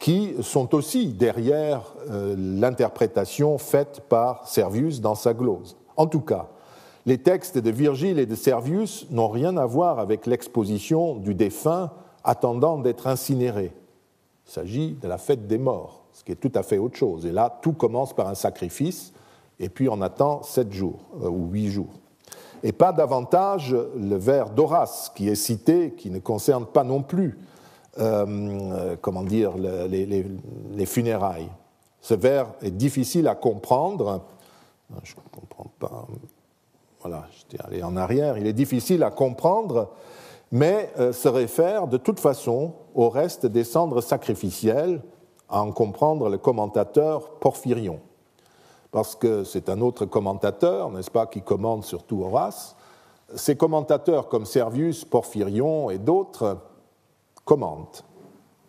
qui sont aussi derrière euh, l'interprétation faite par Servius dans sa glose. En tout cas, les textes de Virgile et de Servius n'ont rien à voir avec l'exposition du défunt attendant d'être incinéré. Il s'agit de la fête des morts, ce qui est tout à fait autre chose. Et là, tout commence par un sacrifice, et puis on attend sept jours euh, ou huit jours. Et pas davantage le vers d'Horace qui est cité, qui ne concerne pas non plus, euh, comment dire, les, funérailles. Ce vers est difficile à comprendre. Je ne comprends pas. Voilà, j'étais allé en arrière. Il est difficile à comprendre mais euh, se réfère de toute façon au reste des cendres sacrificielles, à en comprendre le commentateur Porphyrion. Parce que c'est un autre commentateur, n'est-ce pas, qui commande surtout Horace. Ces commentateurs comme Servius, Porphyrion et d'autres commentent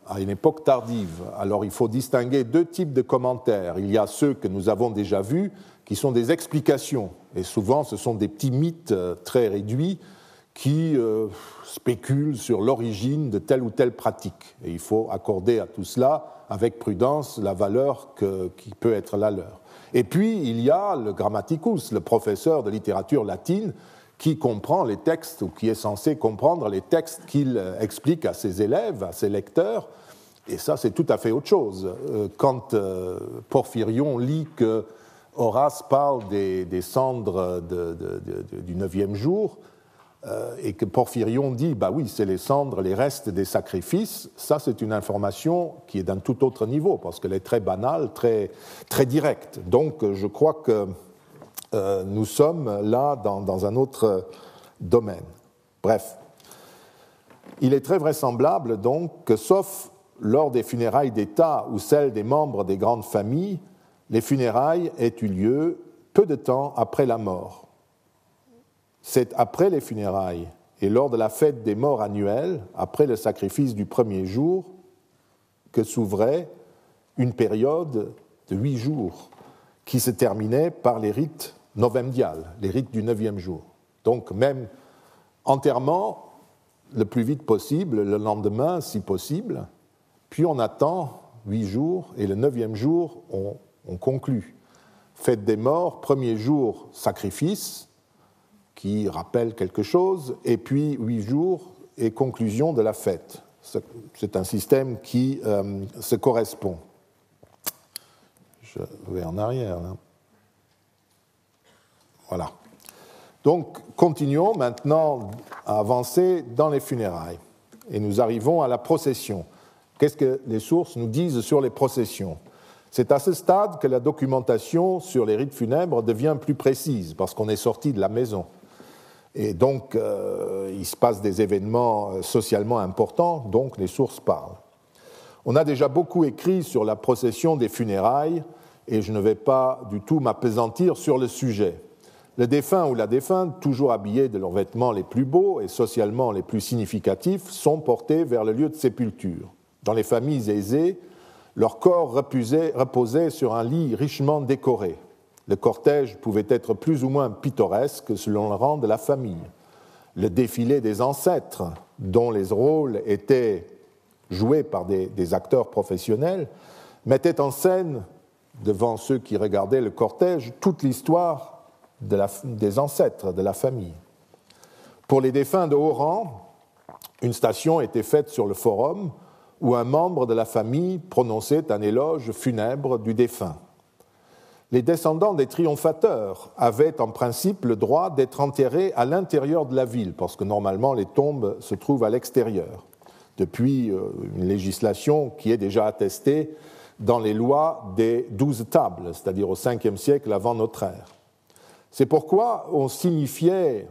à une époque tardive. Alors il faut distinguer deux types de commentaires. Il y a ceux que nous avons déjà vus, qui sont des explications, et souvent ce sont des petits mythes euh, très réduits qui euh, spéculent sur l'origine de telle ou telle pratique. Et il faut accorder à tout cela, avec prudence, la valeur qui peut être la leur. Et puis, il y a le grammaticus, le professeur de littérature latine, qui comprend les textes, ou qui est censé comprendre les textes qu'il euh, explique à ses élèves, à ses lecteurs. Et ça, c'est tout à fait autre chose. Euh, quand Porphyrion lit que Horace parle des, cendres du neuvième jour, euh, et que Porphyrion dit, bah oui, c'est les cendres, les restes des sacrifices, ça c'est une information qui est d'un tout autre niveau, parce qu'elle est très banale, très, directe. Donc je crois que euh, nous sommes là dans, dans, un autre domaine. Bref, il est très vraisemblable donc que, sauf lors des funérailles d'État ou celles des membres des grandes familles, les funérailles aient eu lieu peu de temps après la mort c'est après les funérailles et lors de la fête des morts annuelle, après le sacrifice du premier jour, que s'ouvrait une période de huit jours qui se terminait par les rites novemdiales, les rites du neuvième jour. Donc même enterrement le plus vite possible, le lendemain si possible, puis on attend huit jours et le neuvième jour on, on conclut. Fête des morts, premier jour sacrifice, qui rappelle quelque chose, et puis huit jours et conclusion de la fête. C'est un système qui euh, se correspond. Je vais en arrière. Voilà. Donc, continuons maintenant à avancer dans les funérailles. Et nous arrivons à la procession. Qu'est-ce que les sources nous disent sur les processions? C'est à ce stade que la documentation sur les rites funèbres devient plus précise, parce qu'on est sorti de la maison. Et donc, euh, il se passe des événements euh, socialement importants, donc les sources parlent. On a déjà beaucoup écrit sur la procession des funérailles, et je ne vais pas du tout m'apesantir sur le sujet. Le défunt ou la défunte, toujours habillés de leurs vêtements les plus beaux et socialement les plus significatifs, sont portés vers le lieu de sépulture. Dans les familles aisées, leur corps reposait sur un lit richement décoré. Le cortège pouvait être plus ou moins pittoresque selon le rang de la famille. Le défilé des ancêtres, dont les rôles étaient joués par des, acteurs professionnels, mettait en scène, devant ceux qui regardaient le cortège, toute l'histoire des ancêtres de la famille. Pour les défunts de haut rang, une station était faite sur le forum où un membre de la famille prononçait un éloge funèbre du défunt les descendants des triomphateurs avaient en principe le droit d'être enterrés à l'intérieur de la ville, parce que normalement les tombes se trouvent à l'extérieur, depuis euh, une législation qui est déjà attestée dans les lois des douze tables, c'est-à-dire au Ve siècle avant notre ère. C'est pourquoi on signifiait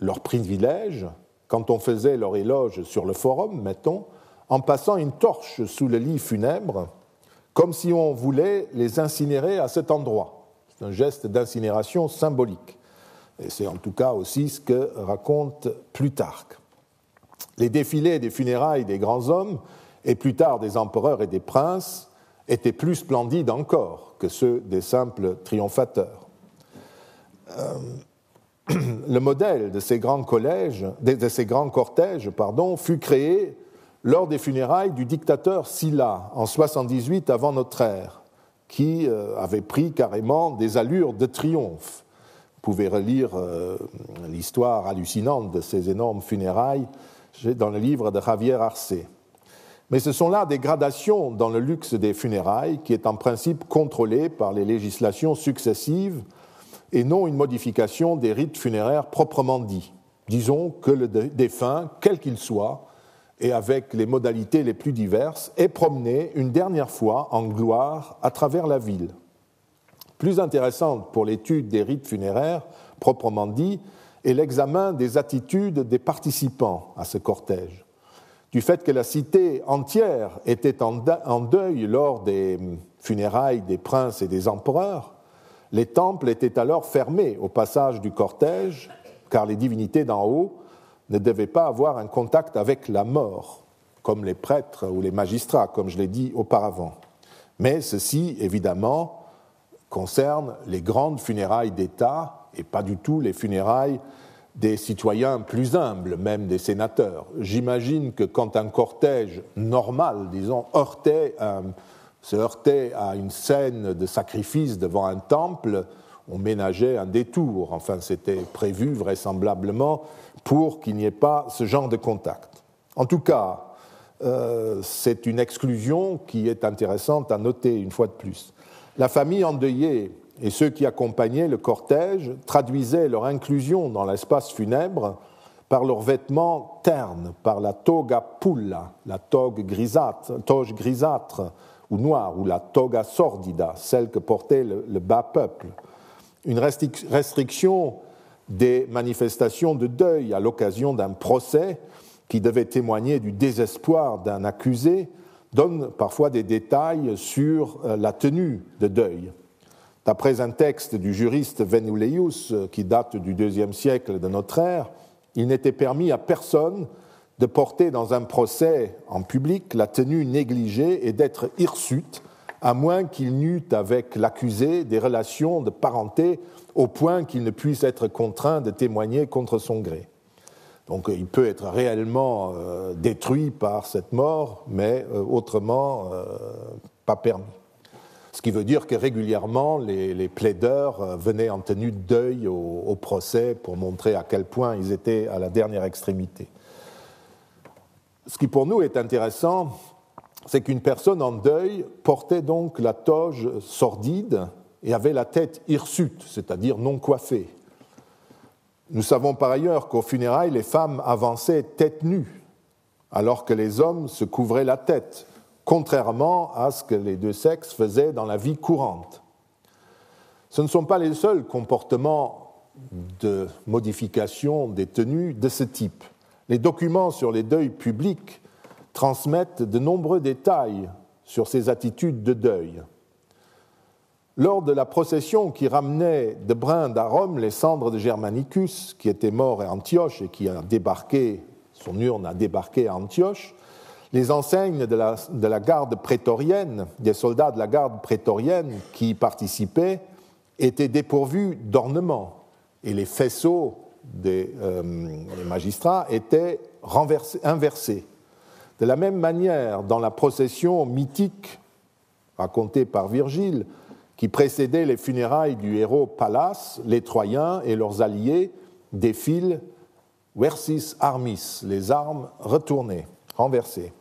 leur privilège quand on faisait leur éloge sur le forum, mettons, en passant une torche sous le lit funèbre comme si on voulait les incinérer à cet endroit. C'est un geste d'incinération symbolique. Et c'est en tout cas aussi ce que raconte Plutarque. Les défilés des funérailles des grands hommes, et plus tard des empereurs et des princes, étaient plus splendides encore que ceux des simples triomphateurs. Euh, le modèle de ces grands collèges, de, ces grands cortèges, pardon, fut créé lors des funérailles du dictateur Silla en 78 avant notre ère, qui euh, avait pris carrément des allures de triomphe. Vous pouvez relire euh, l'histoire hallucinante de ces énormes funérailles dans le livre de Javier Arce. Mais ce sont là des gradations dans le luxe des funérailles qui est en principe contrôlé par les législations successives et non une modification des rites funéraires proprement dits. Disons que le défunt, quel qu'il soit, et avec les modalités les plus diverses, est promené une dernière fois en gloire à travers la ville. Plus intéressante pour l'étude des rites funéraires proprement dits est l'examen des attitudes des participants à ce cortège. Du fait que la cité entière était en deuil lors des funérailles des princes et des empereurs, les temples étaient alors fermés au passage du cortège, car les divinités d'en haut ne devaient pas avoir un contact avec la mort, comme les prêtres ou les magistrats, comme je l'ai dit auparavant. Mais ceci, évidemment, concerne les grandes funérailles d'État et pas du tout les funérailles des citoyens plus humbles, même des sénateurs. J'imagine que quand un cortège normal, disons, se heurtait à une scène de sacrifice devant un temple, on ménageait un détour. Enfin, c'était prévu vraisemblablement pour qu'il n'y ait pas ce genre de contact. En tout cas, euh, c'est une exclusion qui est intéressante à noter une fois de plus. La famille endeuillée et ceux qui accompagnaient le cortège traduisaient leur inclusion dans l'espace funèbre par leurs vêtements ternes, par la toga pulla, la toge grisâtre, toge grisâtre ou noire, ou la toga sordida, celle que portait le, bas peuple. Une restriction des manifestations de deuil à l'occasion d'un procès qui devait témoigner du désespoir d'un accusé donne parfois des détails sur euh, la tenue de deuil. D'après un texte du juriste Venuleius euh, qui date du deuxième siècle de notre ère, il n'était permis à personne de porter dans un procès en public la tenue négligée et d'être hirsute, à moins qu'il n'eût avec l'accusé des relations de parenté au point qu'il ne puisse être contraint de témoigner contre son gré. Donc il peut être réellement euh, détruit par cette mort, mais euh, autrement euh, pas permis. Ce qui veut dire que régulièrement, les, plaideurs venaient en tenue de deuil au procès pour montrer à quel point ils étaient à la dernière extrémité. Ce qui pour nous est intéressant, c'est qu'une personne en deuil portait donc la toge sordide et avait la tête hirsute, c'est-à-dire non coiffée. Nous savons par ailleurs qu'au funérailles, les femmes avançaient tête nue, alors que les hommes se couvraient la tête, contrairement à ce que les deux sexes faisaient dans la vie courante. Ce ne sont pas les seuls comportements de modification des tenues de ce type. Les documents sur les deuils publics transmettent de nombreux détails sur ces attitudes de deuil. Lors de la procession qui ramenait de Brinde à Rome les cendres de Germanicus, qui était mort à Antioche et qui a débarqué, son urne a débarqué à Antioche, les enseignes de la, de la garde prétorienne, des soldats de la garde prétorienne qui y participaient, étaient dépourvus d'ornements et les faisceaux des euh, magistrats était inversé. De la même manière, dans la procession mythique racontée par Virgile, qui précédait les funérailles du héros Pallas, les Troyens et leurs alliés défilent versis armis, les armes retournées, renversées.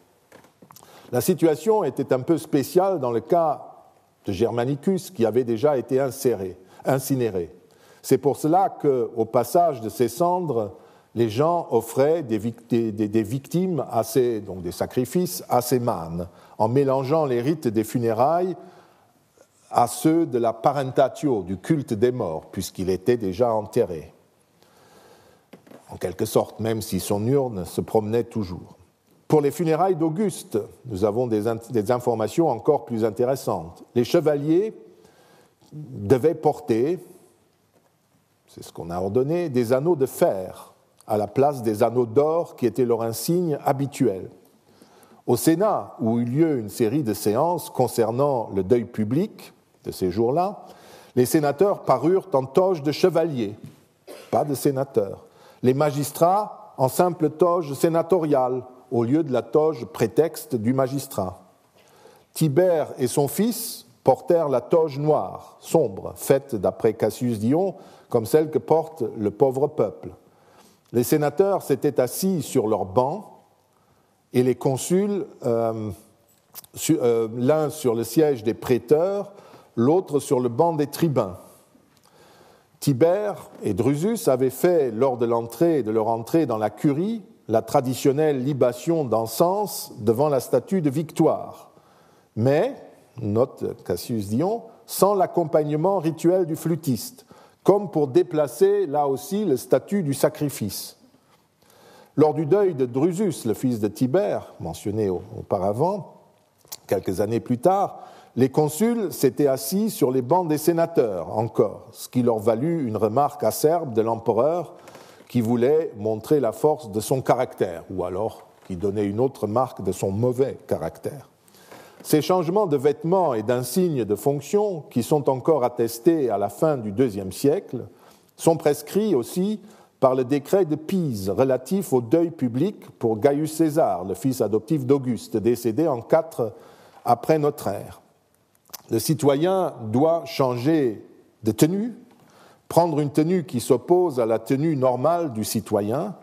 La situation était un peu spéciale dans le cas de Germanicus, qui avait déjà été incinéré. C'est pour cela qu'au passage de ces cendres, les gens offraient des, victimes, donc des sacrifices à ces mânes, en mélangeant les rites des funérailles à ceux de la parentatio, du culte des morts, puisqu'il était déjà enterré. En quelque sorte, même si son urne se promenait toujours. Pour les funérailles d'Auguste, nous avons des informations encore plus intéressantes. Les chevaliers devaient porter, c'est ce qu'on a ordonné, des anneaux de fer à la place des anneaux d'or qui étaient leur insigne habituel. Au Sénat, où eut lieu une série de séances concernant le deuil public de ces jours-là, les sénateurs parurent en toge de chevalier, pas de sénateurs. Les magistrats en simple toge sénatoriale, au lieu de la toge prétexte du magistrat. Tibère et son fils portèrent la toge noire, sombre, faite d'après Cassius Dion, comme celle que porte le pauvre peuple. Les sénateurs s'étaient assis sur leurs bancs et les consuls, euh, euh, l'un sur le siège des préteurs, l'autre sur le banc des tribuns. Tibère et Drusus avaient fait, lors de l'entrée de leur entrée dans la curie, la traditionnelle libation d'encens devant la statue de Victoire. Mais, note Cassius Dion, sans l'accompagnement rituel du flûtiste, comme pour déplacer là aussi le statut du sacrifice. Lors du deuil de Drusus, le fils de Tibère, mentionné auparavant, quelques années plus tard, les consuls s'étaient assis sur les bancs des sénateurs encore, ce qui leur valut une remarque acerbe de l'empereur qui voulait montrer la force de son caractère, ou alors qui donnait une autre marque de son mauvais caractère. Ces changements de vêtements et d'insignes de fonction, qui sont encore attestés à la fin du IIe siècle, sont prescrits aussi par le décret de Pise relatif au deuil public pour Gaius César, le fils adoptif d'Auguste, décédé en 4 après notre ère. Le citoyen doit changer de tenue, prendre une tenue qui s'oppose à la tenue normale du citoyen,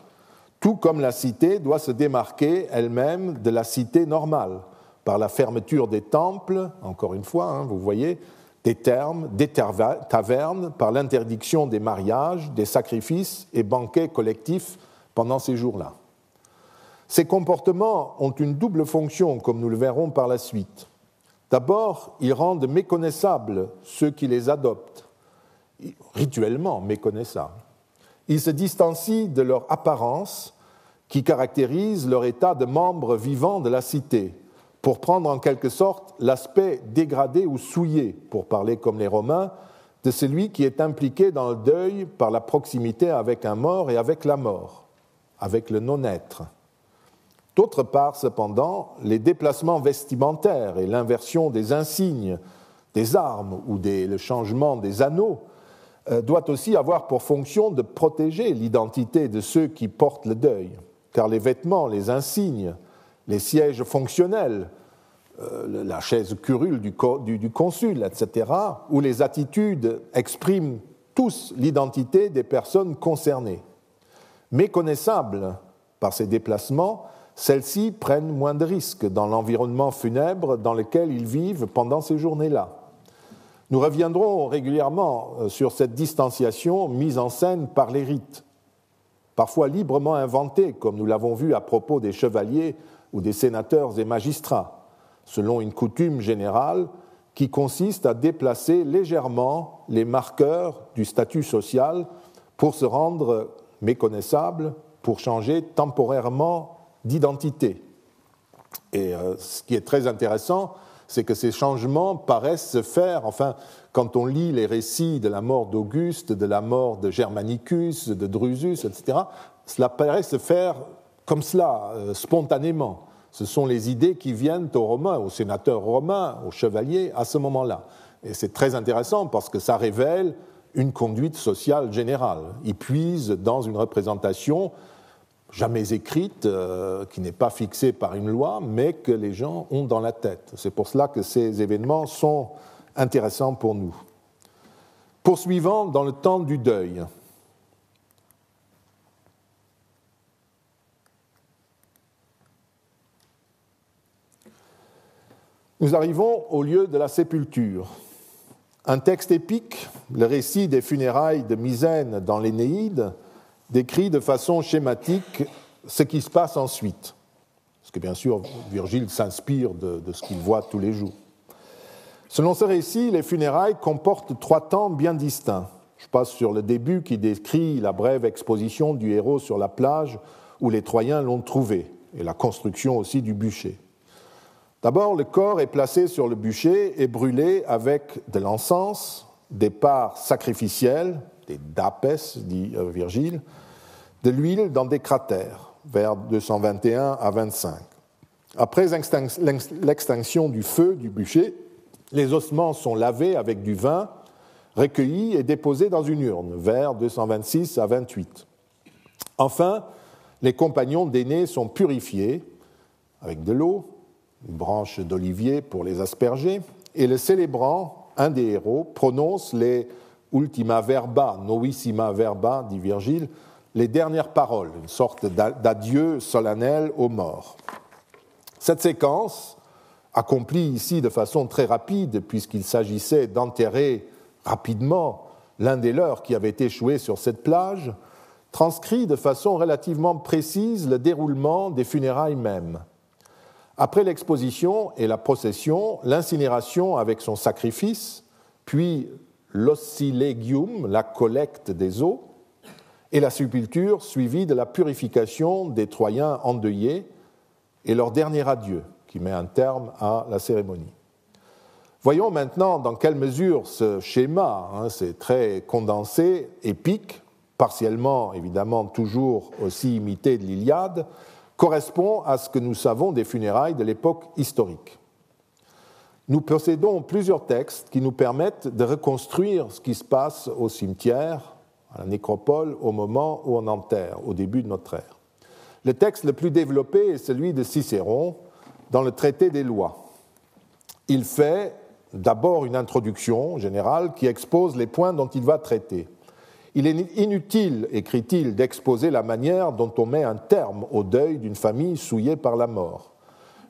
tout comme la cité doit se démarquer elle-même de la cité normale par la fermeture des temples, encore une fois, hein, vous voyez, des termes, des tavernes, par l'interdiction des mariages, des sacrifices et banquets collectifs pendant ces jours-là. Ces comportements ont une double fonction, comme nous le verrons par la suite. D'abord, ils rendent méconnaissables ceux qui les adoptent, rituellement méconnaissables. Ils se distancient de leur apparence qui caractérise leur état de membre vivant de la cité, pour prendre en quelque sorte l'aspect dégradé ou souillé, pour parler comme les Romains, de celui qui est impliqué dans le deuil par la proximité avec un mort et avec la mort, avec le non-être. D'autre part, cependant, les déplacements vestimentaires et l'inversion des insignes, des armes ou le changement des anneaux euh, doit aussi avoir pour fonction de protéger l'identité de ceux qui portent le deuil, car les vêtements, les insignes, les sièges fonctionnels, euh, la chaise curule du, consul, etc., où les attitudes expriment tous l'identité des personnes concernées. Méconnaissables par ces déplacements, celles-ci prennent moins de risques dans l'environnement funèbre dans lequel ils vivent pendant ces journées-là. Nous reviendrons régulièrement euh, sur cette distanciation mise en scène par les rites, parfois librement inventés, comme nous l'avons vu à propos des chevaliers ou des sénateurs et magistrats, selon une coutume générale qui consiste à déplacer légèrement les marqueurs du statut social pour se rendre méconnaissables, pour changer temporairement d'identité. Et euh, ce qui est très intéressant, c'est que ces changements paraissent se faire, enfin, quand on lit les récits de la mort d'Auguste, de la mort de Germanicus, de Drusus, etc., cela paraît se faire comme cela, euh, spontanément. Ce sont les idées qui viennent aux Romains, aux sénateurs romains, aux chevaliers, à ce moment-là. Et c'est très intéressant parce que ça révèle une conduite sociale générale. Ils puisent dans une représentation jamais écrite, euh, qui n'est pas fixée par une loi, mais que les gens ont dans la tête. C'est pour cela que ces événements sont intéressants pour nous. Poursuivant dans le temps du deuil. Nous arrivons au lieu de la sépulture. Un texte épique, le récit des funérailles de Misène dans l'Énéide, décrit de façon schématique ce qui se passe ensuite. Parce que bien sûr, Virgile s'inspire de, ce qu'il voit tous les jours. Selon ce récit, les funérailles comportent trois temps bien distincts. Je passe sur le début qui décrit la brève exposition du héros sur la plage où les Troyens l'ont trouvé, et la construction aussi du bûcher. D'abord, le corps est placé sur le bûcher et brûlé avec de l'encens, des parts sacrificielles, des dapes, dit euh, Virgile, de l'huile dans des cratères, vers 221 à 25. Après l'extinction du feu du bûcher, les ossements sont lavés avec du vin, recueillis et déposés dans une urne, vers 226 à 28. Enfin, les compagnons d'aînés sont purifiés avec de l'eau, une branche d'olivier pour les asperger, et le célébrant, un des héros, prononce les ultima verba, novissima verba, dit Virgile, les dernières paroles, une sorte d'adieu solennel aux morts. Cette séquence, accomplie ici de façon très rapide, puisqu'il s'agissait d'enterrer rapidement l'un des leurs qui avait échoué sur cette plage, transcrit de façon relativement précise le déroulement des funérailles mêmes. Après l'exposition et la procession, l'incinération avec son sacrifice, puis l'ossilegium, la collecte des eaux, et la sépulture suivie de la purification des Troyens endeuillés et leur dernier adieu, qui met un terme à la cérémonie. Voyons maintenant dans quelle mesure ce schéma, hein, c'est très condensé, épique, partiellement évidemment toujours aussi imité de l'Iliade, correspond à ce que nous savons des funérailles de l'époque historique. Nous possédons plusieurs textes qui nous permettent de reconstruire ce qui se passe au cimetière, à la nécropole, au moment où on enterre, au début de notre ère. Le texte le plus développé est celui de Cicéron dans le traité des lois. Il fait d'abord une introduction générale qui expose les points dont il va traiter. Il est inutile, écrit-il, d'exposer la manière dont on met un terme au deuil d'une famille souillée par la mort,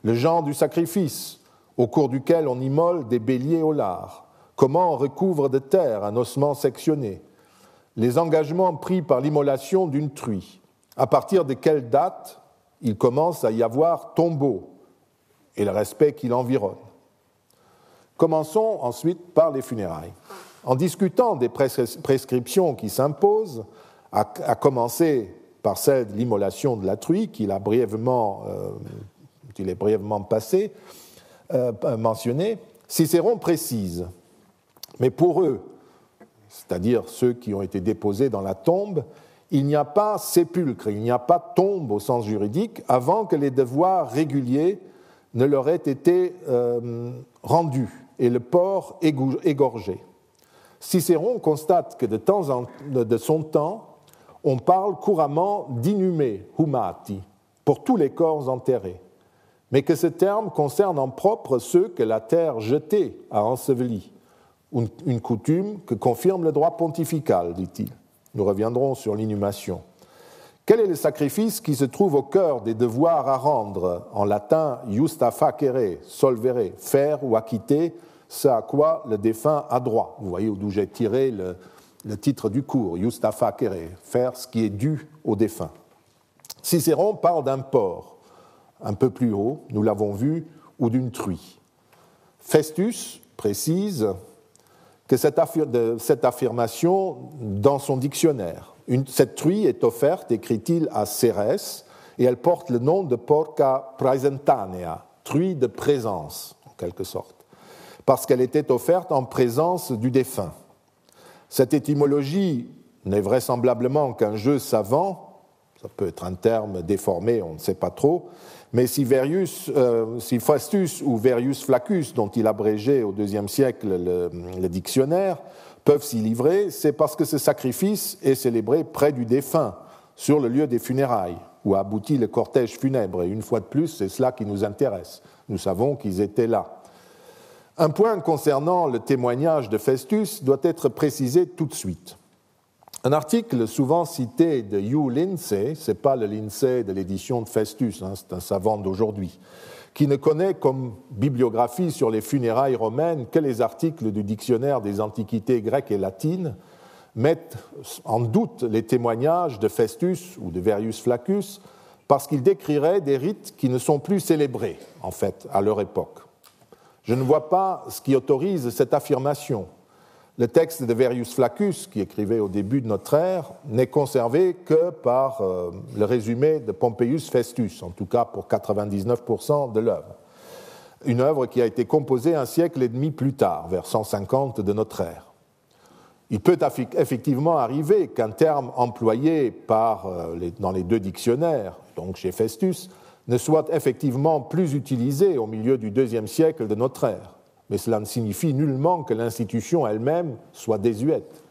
le genre du sacrifice au cours duquel on immole des béliers au lard, comment on recouvre de terre un ossement sectionné, les engagements pris par l'immolation d'une truie, à partir de quelle date il commence à y avoir tombeau et le respect qui l'environne. Commençons ensuite par les funérailles. En discutant des prescriptions qui s'imposent, à, commencer par celle de l'immolation de la truie, qu'il a brièvement, euh, brièvement passé, euh, mentionné, Cicéron précise, mais pour eux, c'est-à-dire ceux qui ont été déposés dans la tombe, il n'y a pas sépulcre, il n'y a pas tombe au sens juridique avant que les devoirs réguliers ne leur aient été euh, rendus et le porc égorgé. Cicéron constate que de, temps en, son temps, on parle couramment d'inhumé, humati, pour tous les corps enterrés, mais que ce terme concerne en propre ceux que la terre jetée a ensevelis, une coutume que confirme le droit pontifical, dit-il. Nous reviendrons sur l'inhumation. Quel est le sacrifice qui se trouve au cœur des devoirs à rendre En latin, justa facere, solvere, faire ou acquitter ce à quoi le défunt a droit. Vous voyez d'où j'ai tiré le, titre du cours, Justa facere, faire ce qui est dû au défunt. Cicéron parle d'un porc, un peu plus haut, nous l'avons vu, ou d'une truie. Festus précise que cette, affirmation dans son dictionnaire. cette truie est offerte, écrit-il, à Cérès, et elle porte le nom de porca praesentanea, truie de présence, en quelque sorte parce qu'elle était offerte en présence du défunt. Cette étymologie n'est vraisemblablement qu'un jeu savant, ça peut être un terme déformé, on ne sait pas trop, mais si, Verius, euh, si Faustus ou Verius Flaccus, dont il abrégeait au IIe siècle le, le dictionnaire, peuvent s'y livrer, c'est parce que ce sacrifice est célébré près du défunt, sur le lieu des funérailles, où aboutit le cortège funèbre. Et une fois de plus, c'est cela qui nous intéresse. Nous savons qu'ils étaient là. Un point concernant le témoignage de Festus doit être précisé tout de suite. Un article souvent cité de Hugh Lindsay, ce n'est pas le Lindsay de l'édition de Festus, hein, c'est un savant d'aujourd'hui, qui ne connaît comme bibliographie sur les funérailles romaines que les articles du dictionnaire des antiquités grecques et latines, mettent en doute les témoignages de Festus ou de Verius Flaccus parce qu'ils décriraient des rites qui ne sont plus célébrés, en fait, à leur époque. Je ne vois pas ce qui autorise cette affirmation. Le texte de Verius Flaccus, qui écrivait au début de notre ère, n'est conservé que par euh, le résumé de Pompeius Festus, en tout cas pour 99% de l'œuvre. Une œuvre qui a été composée un siècle et demi plus tard, vers 150 de notre ère. Il peut effectivement arriver qu'un terme employé par, euh, dans les deux dictionnaires, donc chez Festus, ne soit effectivement plus utilisé au milieu du deuxième siècle de notre ère, mais cela ne signifie nullement que l'institution elle-même soit désuète.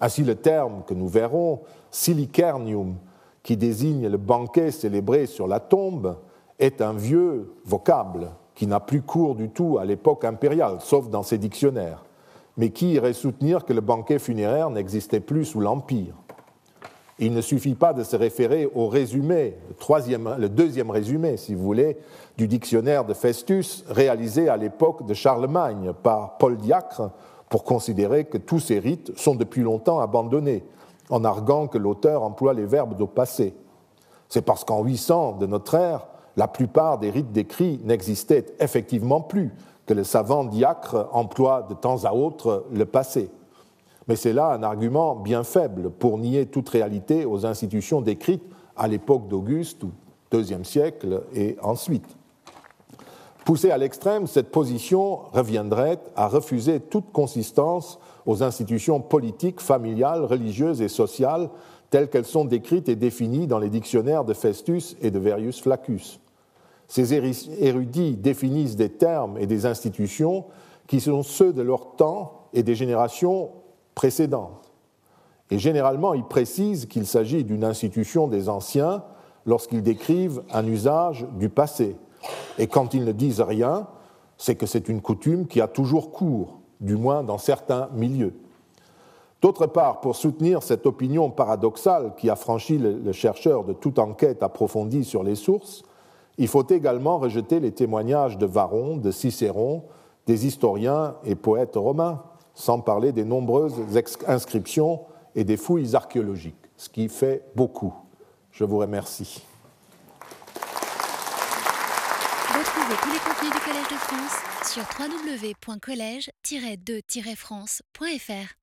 Ainsi, le terme que nous verrons, silicernium, qui désigne le banquet célébré sur la tombe, est un vieux vocable qui n'a plus cours du tout à l'époque impériale, sauf dans ses dictionnaires, mais qui irait soutenir que le banquet funéraire n'existait plus sous l'Empire. Il ne suffit pas de se référer au résumé, le, troisième, le deuxième résumé, si vous voulez, du dictionnaire de Festus, réalisé à l'époque de Charlemagne par Paul Diacre, pour considérer que tous ces rites sont depuis longtemps abandonnés, en arguant que l'auteur emploie les verbes au passé. C'est parce qu'en 800 de notre ère, la plupart des rites décrits n'existaient effectivement plus, que le savant diacre emploie de temps à autre le passé. Mais c'est là un argument bien faible pour nier toute réalité aux institutions décrites à l'époque d'Auguste ou deuxième siècle et ensuite. Poussée à l'extrême, cette position reviendrait à refuser toute consistance aux institutions politiques, familiales, religieuses et sociales telles qu'elles sont décrites et définies dans les dictionnaires de Festus et de Verius Flaccus. Ces érudits définissent des termes et des institutions qui sont ceux de leur temps et des générations précédentes. Et généralement, ils précisent qu'il s'agit d'une institution des anciens lorsqu'ils décrivent un usage du passé. Et quand ils ne disent rien, c'est que c'est une coutume qui a toujours cours, du moins dans certains milieux. D'autre part, pour soutenir cette opinion paradoxale qui a le chercheur de toute enquête approfondie sur les sources, il faut également rejeter les témoignages de Varron, de Cicéron, des historiens et poètes romains, sans parler des nombreuses inscriptions et des fouilles archéologiques, ce qui fait beaucoup. Je vous remercie. Retrouvez tous les contenus du Collège de France sur www.colège-2-france.fr.